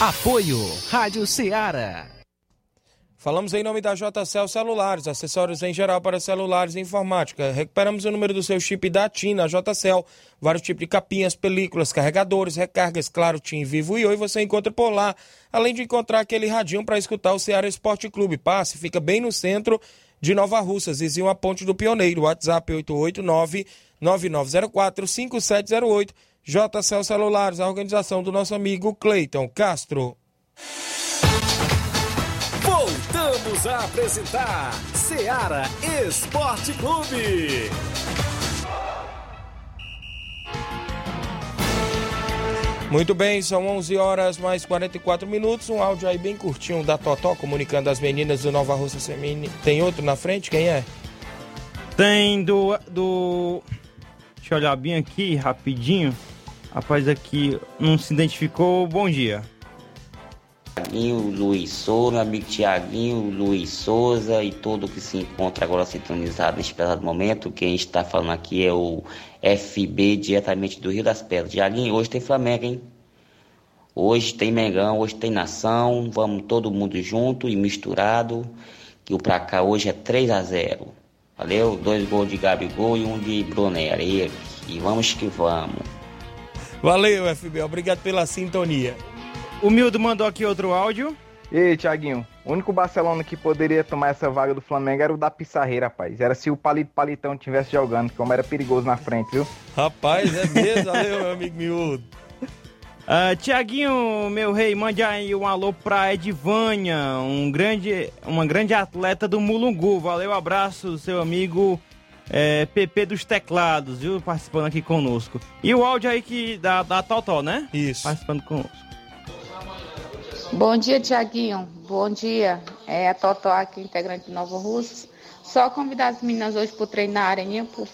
Apoio Rádio Ceará. Falamos em nome da JCL Celulares, acessórios em geral para celulares e informática. Recuperamos o número do seu chip da TIM na JCL. Vários tipos de capinhas, películas, carregadores, recargas, claro, TIM, Vivo e Oi você encontra por lá. Além de encontrar aquele radinho para escutar o Ceará Esporte Clube. Passe, fica bem no centro de Nova Russas, vizinho a Ponte do Pioneiro. WhatsApp 889-9904-5708. JCL Celulares, a organização do nosso amigo Cleiton Castro. Voltamos a apresentar Seara Esporte Clube. Muito bem, são 11 horas mais 44 minutos. Um áudio aí bem curtinho da Totó comunicando as meninas do Nova Russa Semini. Tem outro na frente? Quem é? Tem do. do... Deixa eu olhar bem aqui rapidinho. Rapaz, aqui não se identificou. Bom dia. Tiaguinho, Luiz Souza, amigo Tiaguinho, Luiz Souza e todo que se encontra agora sintonizado neste pesado momento. Quem está falando aqui é o FB, diretamente do Rio das Pedras. Tiaguinho, hoje tem Flamengo, hein? Hoje tem Mengão, hoje tem Nação. Vamos todo mundo junto e misturado. Que o pra cá hoje é 3 a 0 Valeu? Dois gols de Gabigol e um de Brunera. E vamos que vamos. Valeu, FB. Obrigado pela sintonia. O Mildo mandou aqui outro áudio. E aí, Thiaguinho, o único Barcelona que poderia tomar essa vaga do Flamengo era o da Pissarreira, rapaz. Era se o Palito Palitão tivesse jogando, como era perigoso na frente, viu? Rapaz, é mesmo, valeu, meu amigo miúdo. Uh, Tiaguinho, meu rei, mande aí um alô pra Edvânia, um grande, uma grande atleta do Mulungu. Valeu, abraço, seu amigo é, PP dos Teclados, viu? Participando aqui conosco. E o áudio aí que da, da Totó, né? Isso. Participando conosco. Bom dia, Tiaguinho. Bom dia. É a Totó aqui, integrante de Nova Russa. Só convidar as meninas hoje para o treino na Areninha, para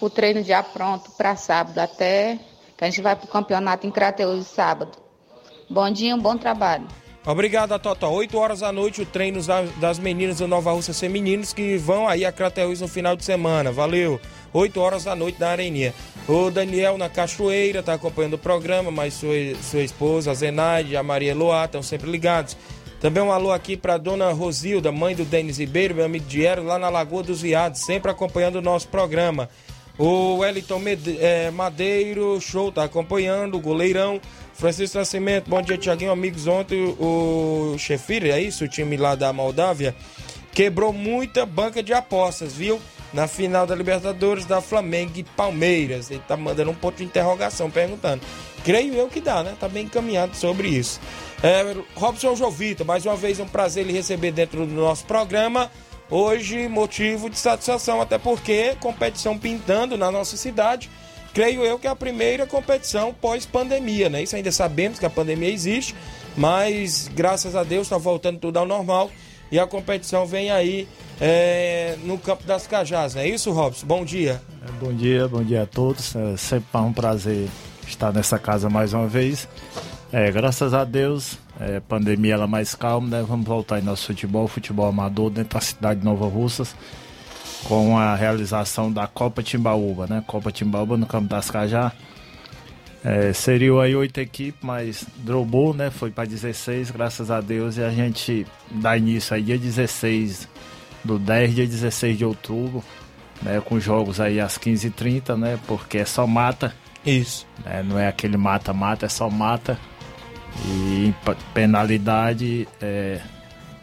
o treino já pronto para sábado, até que a gente vai para o campeonato em Crateus sábado. Bom dia, um bom trabalho. Obrigado, Totó. 8 horas da noite, o treino das meninas do Nova Russa Femininos que vão aí a Crateus no final de semana. Valeu. 8 horas da noite na Areninha. O Daniel na Cachoeira está acompanhando o programa, mas sua, sua esposa, a Zenaide, a Maria Loá estão sempre ligados. Também um alô aqui para dona Rosilda, mãe do Denis Ribeiro, meu amigo Diero, lá na Lagoa dos Viados, sempre acompanhando o nosso programa. O Wellington é, Madeiro, show, tá acompanhando, o goleirão. Francisco Nascimento, bom dia, Tiaguinho. Amigos, ontem o Sheffield, é isso? O time lá da Moldávia, quebrou muita banca de apostas, viu? na final da Libertadores da Flamengo e Palmeiras. Ele tá mandando um ponto de interrogação perguntando. Creio eu que dá, né? Tá bem encaminhado sobre isso. É, Robson Jovita, mais uma vez um prazer lhe receber dentro do nosso programa. Hoje, motivo de satisfação, até porque competição pintando na nossa cidade. Creio eu que é a primeira competição pós-pandemia, né? Isso ainda sabemos que a pandemia existe, mas graças a Deus está voltando tudo ao normal e a competição vem aí é, no Campo das Cajás, não é isso, Robson? Bom dia. É, bom dia, bom dia a todos. É sempre um prazer estar nessa casa mais uma vez. É, graças a Deus, é, pandemia ela mais calma, né? Vamos voltar em nosso futebol, futebol amador dentro da cidade de Nova Russas, com a realização da Copa Timbaúba, né? Copa Timbaúba no Campo das Cajás. É, seriam aí oito equipes, mas drobou, né? Foi para 16, graças a Deus, e a gente dá início aí dia 16 do 10, dia 16 de outubro, né? Com jogos aí às 15h30, né? Porque é só mata. Isso. Né, não é aquele mata-mata, é só mata. E penalidade, é,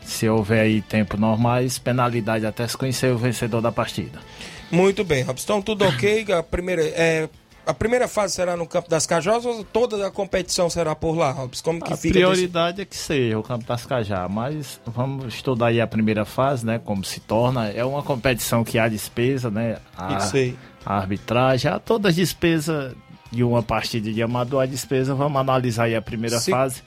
se houver aí tempo normais, penalidade até se conhecer o vencedor da partida. Muito bem, Robson, tudo ok. A primeira, é, a primeira fase será no Campo das Cajás ou toda a competição será por lá, Robson? Como que a fica? A prioridade desse... é que seja o Campo das Cajás, mas vamos estudar aí a primeira fase, né? Como se torna. É uma competição que há despesa, né? A, Isso aí. a arbitragem, há todas as despesas de uma partida de amador, a despesa. Vamos analisar aí a primeira Sim. fase.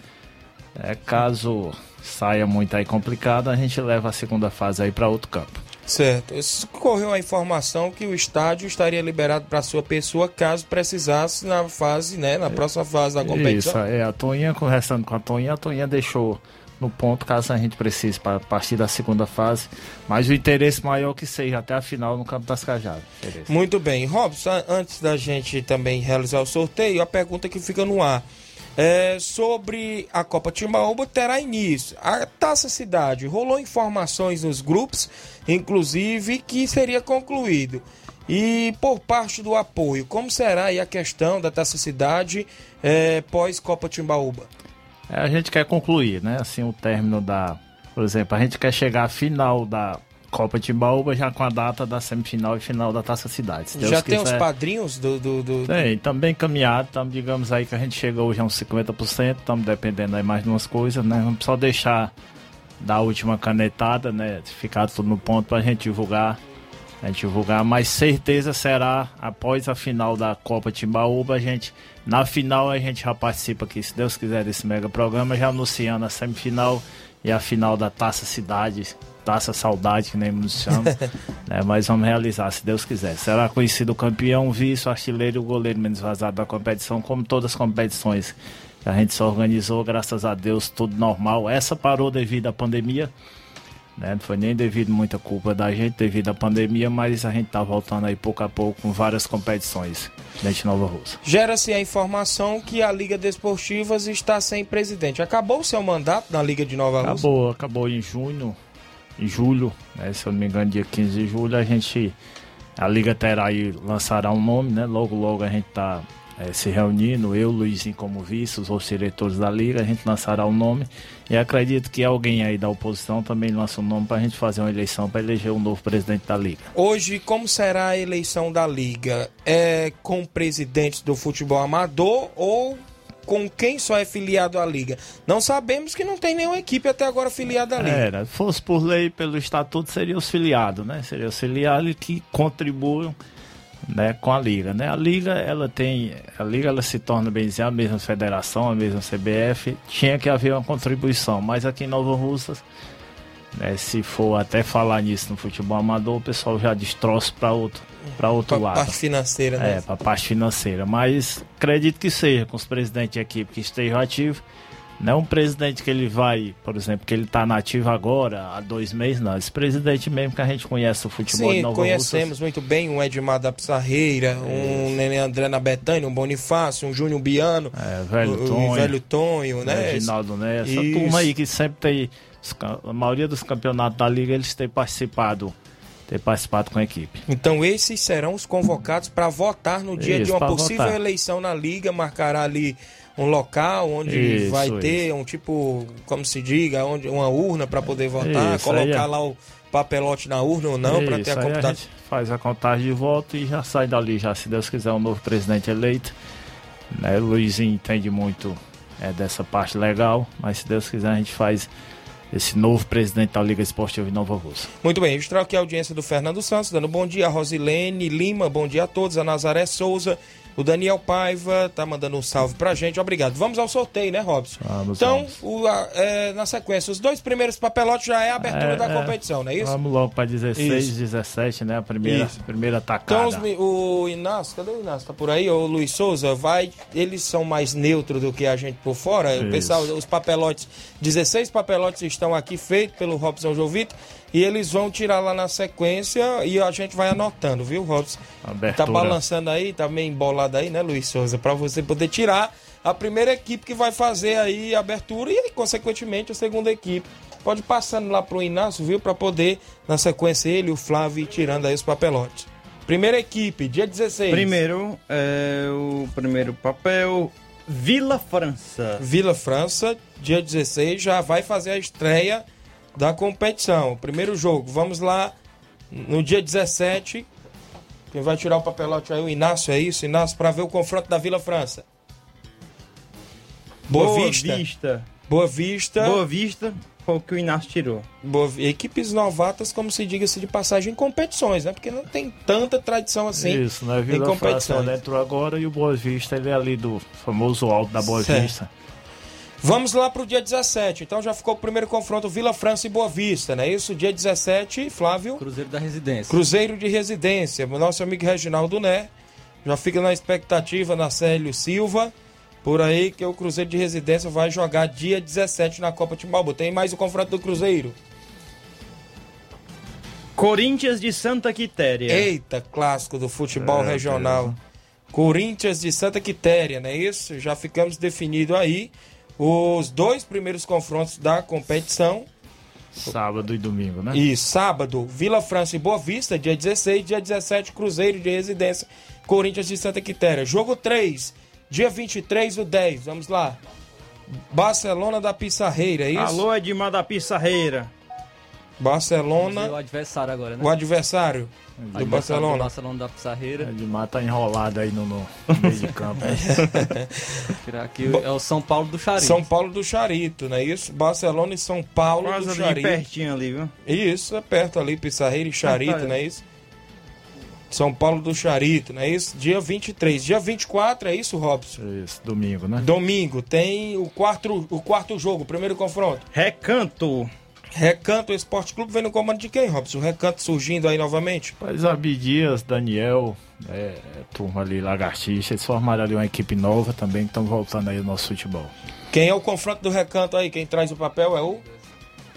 É, caso saia muito aí complicado, a gente leva a segunda fase aí para outro campo. Certo. Correu a informação que o estádio estaria liberado para sua pessoa caso precisasse na fase, né, na próxima fase da competição. Isso, é, a Toninha, conversando com a Toninha, a Toninha deixou no ponto caso a gente precise para partir da segunda fase, mas o interesse maior que seja até a final no Campo das Cajadas. Muito bem. Robson, antes da gente também realizar o sorteio, a pergunta que fica no ar. É, sobre a Copa Timbaúba terá início. A Taça Cidade rolou informações nos grupos, inclusive que seria concluído. E por parte do apoio, como será a questão da Taça Cidade é, pós Copa Timbaúba? É, a gente quer concluir, né? Assim, o término da. Por exemplo, a gente quer chegar à final da Copa Timbaúba já com a data da semifinal e final da Taça Cidade. Se Já tem os padrinhos do. do, do- Tem, também encaminhado, estamos, digamos aí que a gente chega hoje a uns 50%, estamos dependendo aí mais de umas coisas, né? Vamos só deixar da última canetada, né? Ficar tudo no ponto pra gente divulgar. A gente divulgar, mas certeza será após a final da Copa Timbaúba, a gente. Na final a gente já participa aqui, se Deus quiser, desse mega programa, já anunciando a semifinal e a final da Taça Cidade, Taça Saudade, que nem nos chama. né, mas vamos realizar, se Deus quiser. Será conhecido o campeão, vice, o artilheiro e o goleiro menos vazado da competição, como todas as competições que a gente se organizou, graças a Deus, tudo normal. Essa parou devido à pandemia, né? Não foi nem devido muita culpa da gente, devido à pandemia, mas a gente tá voltando aí pouco a pouco com várias competições dentro de Nova Rússia. Gera-se a informação que a Liga Desportivas está sem presidente. Acabou o seu mandato na Liga de Nova Rússia? Acabou, acabou em junho, em julho, né, se eu não me engano, dia 15 de julho, a gente, a Liga terá aí, lançará um nome, né, logo logo a gente tá eh, se reunindo, eu, Luizinho como vice, os outros diretores da Liga, a gente lançará um nome e acredito que alguém aí da oposição também lança um nome para a gente fazer uma eleição para eleger um novo presidente da Liga. Hoje, como será a eleição da Liga? É com presidentes do futebol amador ou com quem só é filiado à Liga? Não sabemos que não tem nenhuma equipe até agora filiada à Liga. Era, fosse por lei, pelo estatuto, seria os filiados, né? Seria os filiados que contribuem né, com a liga, né? A liga, ela tem, a liga ela se torna bem dizer, a mesma federação, a mesma CBF, tinha que haver uma contribuição, mas aqui em Nova Russas, né, se for até falar nisso no futebol amador, o pessoal já destroça para outro, para outro Pra lado. parte financeira, né? É, para parte financeira, mas acredito que seja com os presidentes de equipe que estejam ativos. Não é um presidente que ele vai, por exemplo, que ele está nativo agora, há dois meses, não. Esse presidente mesmo que a gente conhece o futebol de Sim, Nova conhecemos Russas. muito bem um Edmar da Pissarreira, um Nenê André na Betânia, um Bonifácio, um Júnior Biano, velho o, Tonho, velho Tonho, né? Reginaldo Neto, essa Isso. turma aí que sempre tem, a maioria dos campeonatos da liga, eles têm participado, têm participado com a equipe. Então esses serão os convocados para votar no dia Isso, de uma possível votar. eleição na liga, marcará ali um local onde Isso, vai isso. ter um tipo, como se diga, onde uma urna para poder votar, Isso, colocar é- lá o papelote na urna ou não para ter Isso, a gente faz a contagem de voto e já sai dali, já se Deus quiser, um novo presidente eleito. Né? O Luizinho entende muito é, dessa parte legal, mas se Deus quiser a gente faz esse novo presidente da Liga Esportiva de Nova Rússia. Muito bem, registrar aqui a audiência do Fernando Santos, dando bom dia a Rosilene Lima, bom dia a todos, a Nazaré Souza, o Daniel Paiva, tá mandando um salve pra gente, obrigado. Vamos ao sorteio, né, Robson? Vamos, então, o, a- é, na sequência, os dois primeiros papelotes já é a abertura É, da é. competição, não é isso? Vamos logo para 16, Isso. 17, né? A primeira, Isso. primeira tacada. Então, os o Inácio, cadê o Inácio? Tá por aí? O Luiz Souza, vai. Eles são mais neutros do que a gente por fora. O Isso. pessoal, os papelotes, 16 papelotes estão aqui feitos pelo Robson Jovito. E eles vão tirar lá na sequência e a gente vai anotando, viu, Robson? Abertura. Tá balançando aí, tá meio embolado aí, né, Luiz Souza? Pra você poder tirar a primeira equipe que vai fazer aí a abertura e, consequentemente, a segunda equipe. Pode ir passando lá pro Inácio, viu? Pra poder, na sequência, ele e o Flávio ir tirando aí os papelotes. Primeira equipe, dia 16. Primeiro, é, o primeiro papel, Vila França. Vila França, dia 16, já vai fazer a estreia da competição. Primeiro jogo, vamos lá. No dia 17, quem vai tirar o papelote aí? O Inácio, é isso? Inácio, para ver o confronto da Vila França. Boa, Vista. Vista. Boa Vista. Boa Vista foi o que o Inácio tirou. Boa Equipes novatas, como se diga-se de passagem, em competições, né? Porque não tem tanta tradição assim Isso, né? em Vila França competições. ela entrou agora e o Boa Vista, ele é ali do famoso alto da Boa Certo. Vista. Vamos lá pro dia 17. Então já ficou o primeiro confronto Vila França e Boa Vista, né? Isso, dia 17, Flávio. Cruzeiro da Residência. Cruzeiro de Residência. Nosso amigo Reginaldo Né. Já fica na expectativa na Célio Silva. Por aí que o Cruzeiro de Residência vai jogar dia 17 na Copa Timbaúba. Tem mais o confronto do Cruzeiro. Corinthians de Santa Quitéria. Eita, clássico do futebol É, regional. Corinthians de Santa Quitéria, não é isso? Já ficamos definido aí os dois primeiros confrontos da competição. Sábado e domingo, né? E sábado, Vila França e Boa Vista, dia 16, dia 17, Cruzeiro de Residência, Corinthians de Santa Quitéria. Jogo 3, dia 23 do 10, vamos lá. Barcelona da Pissarreira, é isso? Alô, Edmar da Pissarreira. Barcelona. O adversário agora, né? O adversário do Adversário Barcelona. Do Barcelona da Pissarreira. Edmar tá enrolado aí no, no meio de campo. Tirar aqui é o São Paulo do Charito. São Paulo do Charito, não é isso? Barcelona e São Paulo Quase do ali Charito. pertinho ali, viu? Isso, é perto ali, Pissarreira e Charito, não é isso? São Paulo do Charito, não é isso? Dia 23. Dia 24, é isso, Robson? Isso, domingo, né? Domingo, tem o quarto, o quarto jogo, o primeiro confronto. Recanto. Recanto Esporte Clube vem no comando de quem, Robson? O Recanto surgindo aí novamente? Mas Abidias, Daniel, é, turma ali, Lagartixa, eles formaram ali uma equipe nova também que estão voltando aí ao nosso futebol. Quem é o confronto do Recanto aí? Quem traz o papel é o...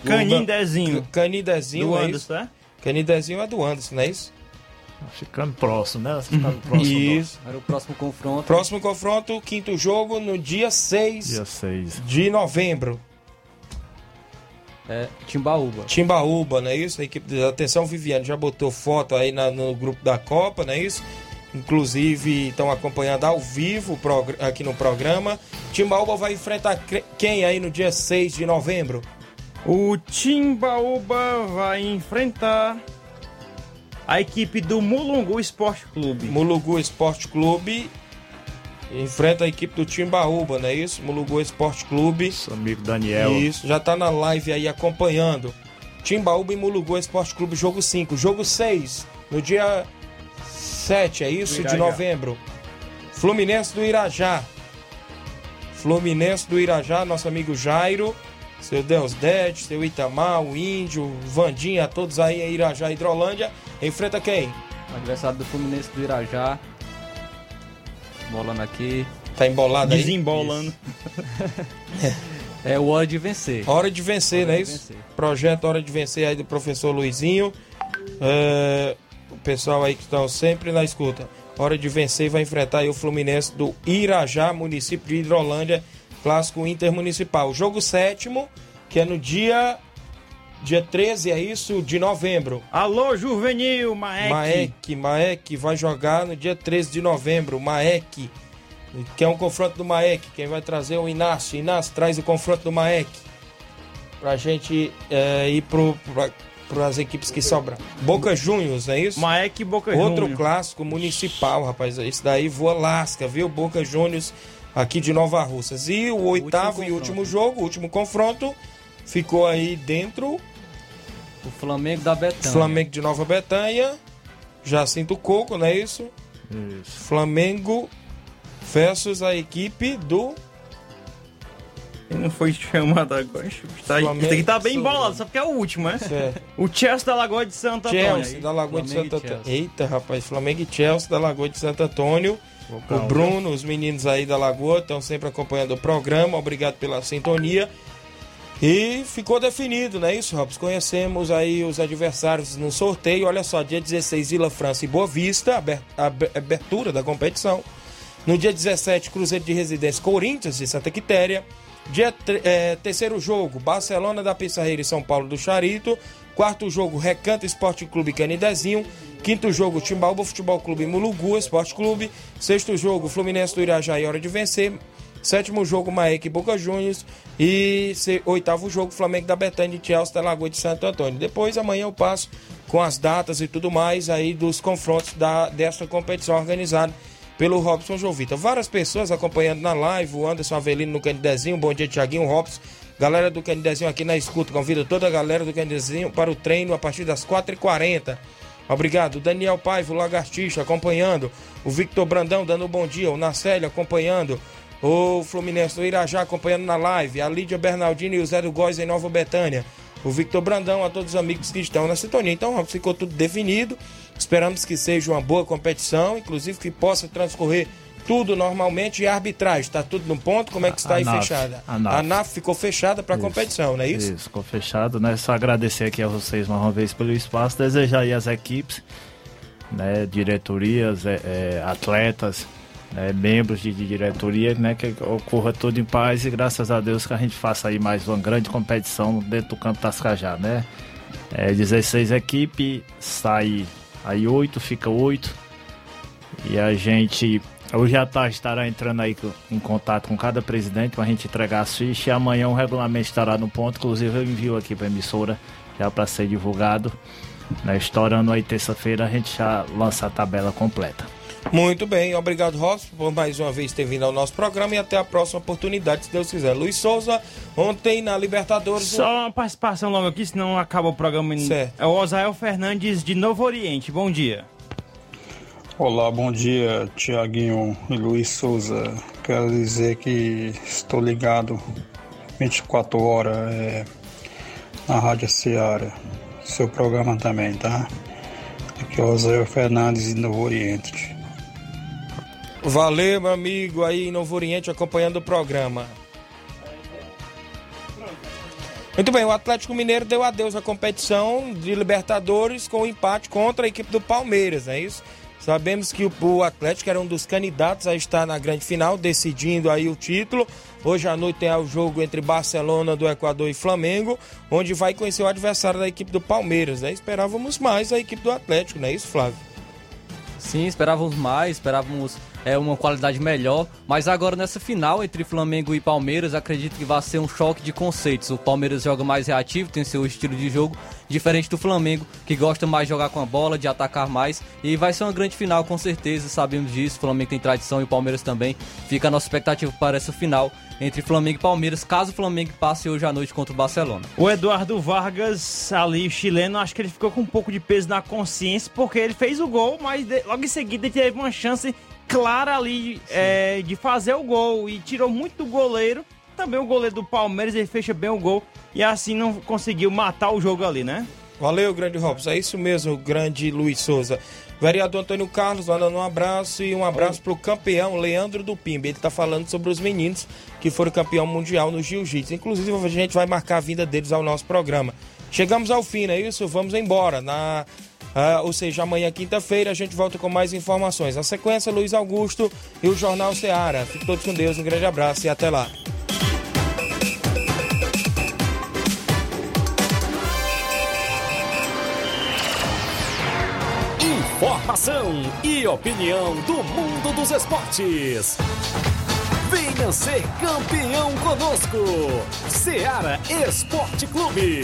Canindezinho. Canindezinho, Do é Anderson, isso? é? Canindezinho é do Anderson, não é isso? Ficando próximo, né? Ficando próximo. Isso. Era o próximo confronto. Próximo confronto, quinto jogo, no dia 6 Dia 6. de novembro. É, Timbaúba. Timbaúba, não é isso? A equipe de atenção, Viviane já botou foto aí na- no grupo da Copa, não é isso? Inclusive estão acompanhando ao vivo aqui no programa. Timbaúba vai enfrentar quem aí no dia 6 de novembro? O Timbaúba vai enfrentar a equipe do Mulungu Esporte Clube. Mulugu Esporte Clube enfrenta a equipe do Timbaúba, não é isso? Mulugu Esporte Clube. Nosso amigo Daniel. Isso, já tá na live aí acompanhando. Timbaúba e Mulugu Esporte Clube, jogo 5. Jogo 6, no dia 7, é isso? De novembro. Fluminense do Irajá. Fluminense do Irajá, nosso amigo Jairo. Seu Deus Ded, seu Itamar, o Índio, o Vandinha, todos aí em Irajá, Hidrolândia. Enfrenta quem? Adversário do Fluminense do Irajá. Bolando aqui. Tá embolado aí? Desembolando. É o Hora de Vencer. Hora de vencer, Hora não é isso? vencer. Projeto Hora de Vencer aí do professor Luizinho. É, o pessoal aí que estão sempre na escuta. Hora de vencer vai enfrentar aí o Fluminense do Irajá, município de Hidrolândia, clássico intermunicipal. Jogo sétimo, que é no dia dia 13, é isso? De novembro. Alô, Juvenil, Maek. Maek, Maek vai jogar no dia 13 de novembro. Maek, que é um confronto do Maek. Quem vai trazer é o Inácio. Inácio traz o confronto do Maek. Pra gente é, ir pro, pra, pras equipes que sobram. Boca Juniors, não é isso? Maek e Boca Outro Júnior. clássico municipal, rapaz. Esse daí voa lasca, viu? Boca Juniors aqui de Nova Russas. E o oitavo e último jogo, o último confronto, ficou aí dentro O Flamengo da Betânia. Flamengo de Nova Betânia, Jacinto Coco, não é isso? Isso. Flamengo versus a equipe do Ele não foi chamado agora. Tá, Flamengo. Isso aqui tá bem embolado, só porque é o último, né? Certo. O Chelsea da Lagoa de Santo Antônio. Chelsea da Lagoa de Flamengo Santo e Antônio. Eita, rapaz, Flamengo e Chelsea da Lagoa de Santo Antônio. O Calma. Bruno, os meninos aí da Lagoa estão sempre acompanhando o programa. Obrigado pela sintonia. E ficou definido, não é isso, Robson? Conhecemos aí os adversários no sorteio. Olha só, dia 16, Vila França e Boa Vista, aber- aber- abertura da competição. No dia 17, Cruzeiro de Residência, Corinthians de Santa Quitéria. Dia eh, terceiro jogo, Barcelona da Pissarreira e São Paulo do Charito. Quarto jogo, Recanto Esporte Clube Canidezinho. Quinto jogo, Timbaúba Futebol Clube Mulugu Esporte Clube. Sexto jogo, Fluminense do Irajá e Hora de Vencer. Sétimo jogo, Maek e Boca Juniors. E oitavo jogo, Flamengo da Betânia Chelsea da Lagoa de Santo Antônio. Depois, amanhã eu passo com as datas e tudo mais aí dos confrontos da, desta competição organizada pelo Robson Jovita. Várias pessoas acompanhando na live, o Anderson Avelino no Candidezinho, bom dia Tiaguinho, Robson. Galera do Candidezinho aqui na escuta, convido toda a galera do Candidezinho para o treino a partir das 4h40. Obrigado. Daniel Paiva, o Lagartixa, acompanhando. O Victor Brandão dando um bom dia. O Nacélio acompanhando. O Fluminense do Irajá acompanhando na live. A Lídia Bernardino e o Zé do Góis em Nova Betânia. O Victor Brandão, a todos os amigos que estão na sintonia. Então, ficou tudo definido. Esperamos que seja uma boa competição, inclusive que possa transcorrer tudo normalmente. E a arbitragem, está tudo no ponto? Como é que está A aí NAF, fechada? a NAF. A NAF ficou fechada para a competição, não é isso? Isso, ficou fechado, né? Só agradecer aqui a vocês mais uma vez pelo espaço, desejar aí às equipes, né, diretorias, é, é, atletas, né, membros de, de diretoria, né, que ocorra tudo em paz e graças a Deus que a gente faça aí mais uma grande competição dentro do campo Tascajá, né? É, 16 equipes, sai aí 8, fica 8. E a gente hoje à tarde estará entrando aí em contato com cada presidente para a gente entregar as fichas e amanhã o regulamento estará no ponto. Inclusive eu envio aqui para a emissora já para ser divulgado. Né? Estourando aí terça-feira a gente já lança a tabela completa. Muito bem, obrigado Robson por mais uma vez ter vindo ao nosso programa e até a próxima oportunidade, se Deus quiser. Luiz Souza, ontem na Libertadores. Só uma participação logo aqui, senão acaba o programa. Certo. É o Osael Fernandes de Novo Oriente. Bom dia. Olá, bom dia, Tiaguinho e Luiz Souza. Quero dizer que estou ligado 24 horas é, na Rádio Ceará. Seu programa também, tá? Aqui é o Osael Fernandes de Novo Oriente. Valeu, meu amigo aí em Novo Oriente acompanhando o programa. Muito bem, o Atlético Mineiro deu adeus à competição de Libertadores com o um empate contra a equipe do Palmeiras, é isso? Sabemos que o Atlético era um dos candidatos a estar na grande final, decidindo aí o título. Hoje à noite tem o jogo entre Barcelona do Equador e Flamengo, onde vai conhecer o adversário da equipe do Palmeiras. Né? Esperávamos mais a equipe do Atlético, não é isso, Flávio? Sim, esperávamos mais, esperávamos é, uma qualidade melhor. Mas agora nessa final entre Flamengo e Palmeiras, acredito que vai ser um choque de conceitos. O Palmeiras joga mais reativo, tem seu estilo de jogo, diferente do Flamengo, que gosta mais de jogar com a bola, de atacar mais. E vai ser uma grande final, com certeza, sabemos disso. O Flamengo tem tradição e o Palmeiras também. Fica a nossa expectativa para essa final entre Flamengo e Palmeiras, caso o Flamengo passe hoje à noite contra o Barcelona. O Eduardo Vargas, ali, chileno, acho que ele ficou com um pouco de peso na consciência, porque ele fez o gol, mas logo em seguida teve uma chance clara ali é, de fazer o gol e tirou muito do goleiro. Também o goleiro do Palmeiras, ele fecha bem o gol e assim não conseguiu matar o jogo ali, né? Valeu, grande Robson. É isso mesmo, grande Luiz Souza. Vereador Antônio Carlos mandando um abraço e um abraço para o campeão Leandro do Pimba. Ele está falando sobre os meninos que foram campeão mundial no jiu-jitsu. Inclusive, a gente vai marcar a vinda deles ao nosso programa. Chegamos ao fim, não é isso? Vamos embora. Na ah, ou seja, amanhã, quinta-feira, a gente volta com mais informações. Na sequência, Luiz Augusto e o Jornal Seara. Fiquem todos com Deus, um grande abraço e até lá. Informação e opinião do mundo dos esportes. Venha ser campeão conosco. Seara Esporte Clube.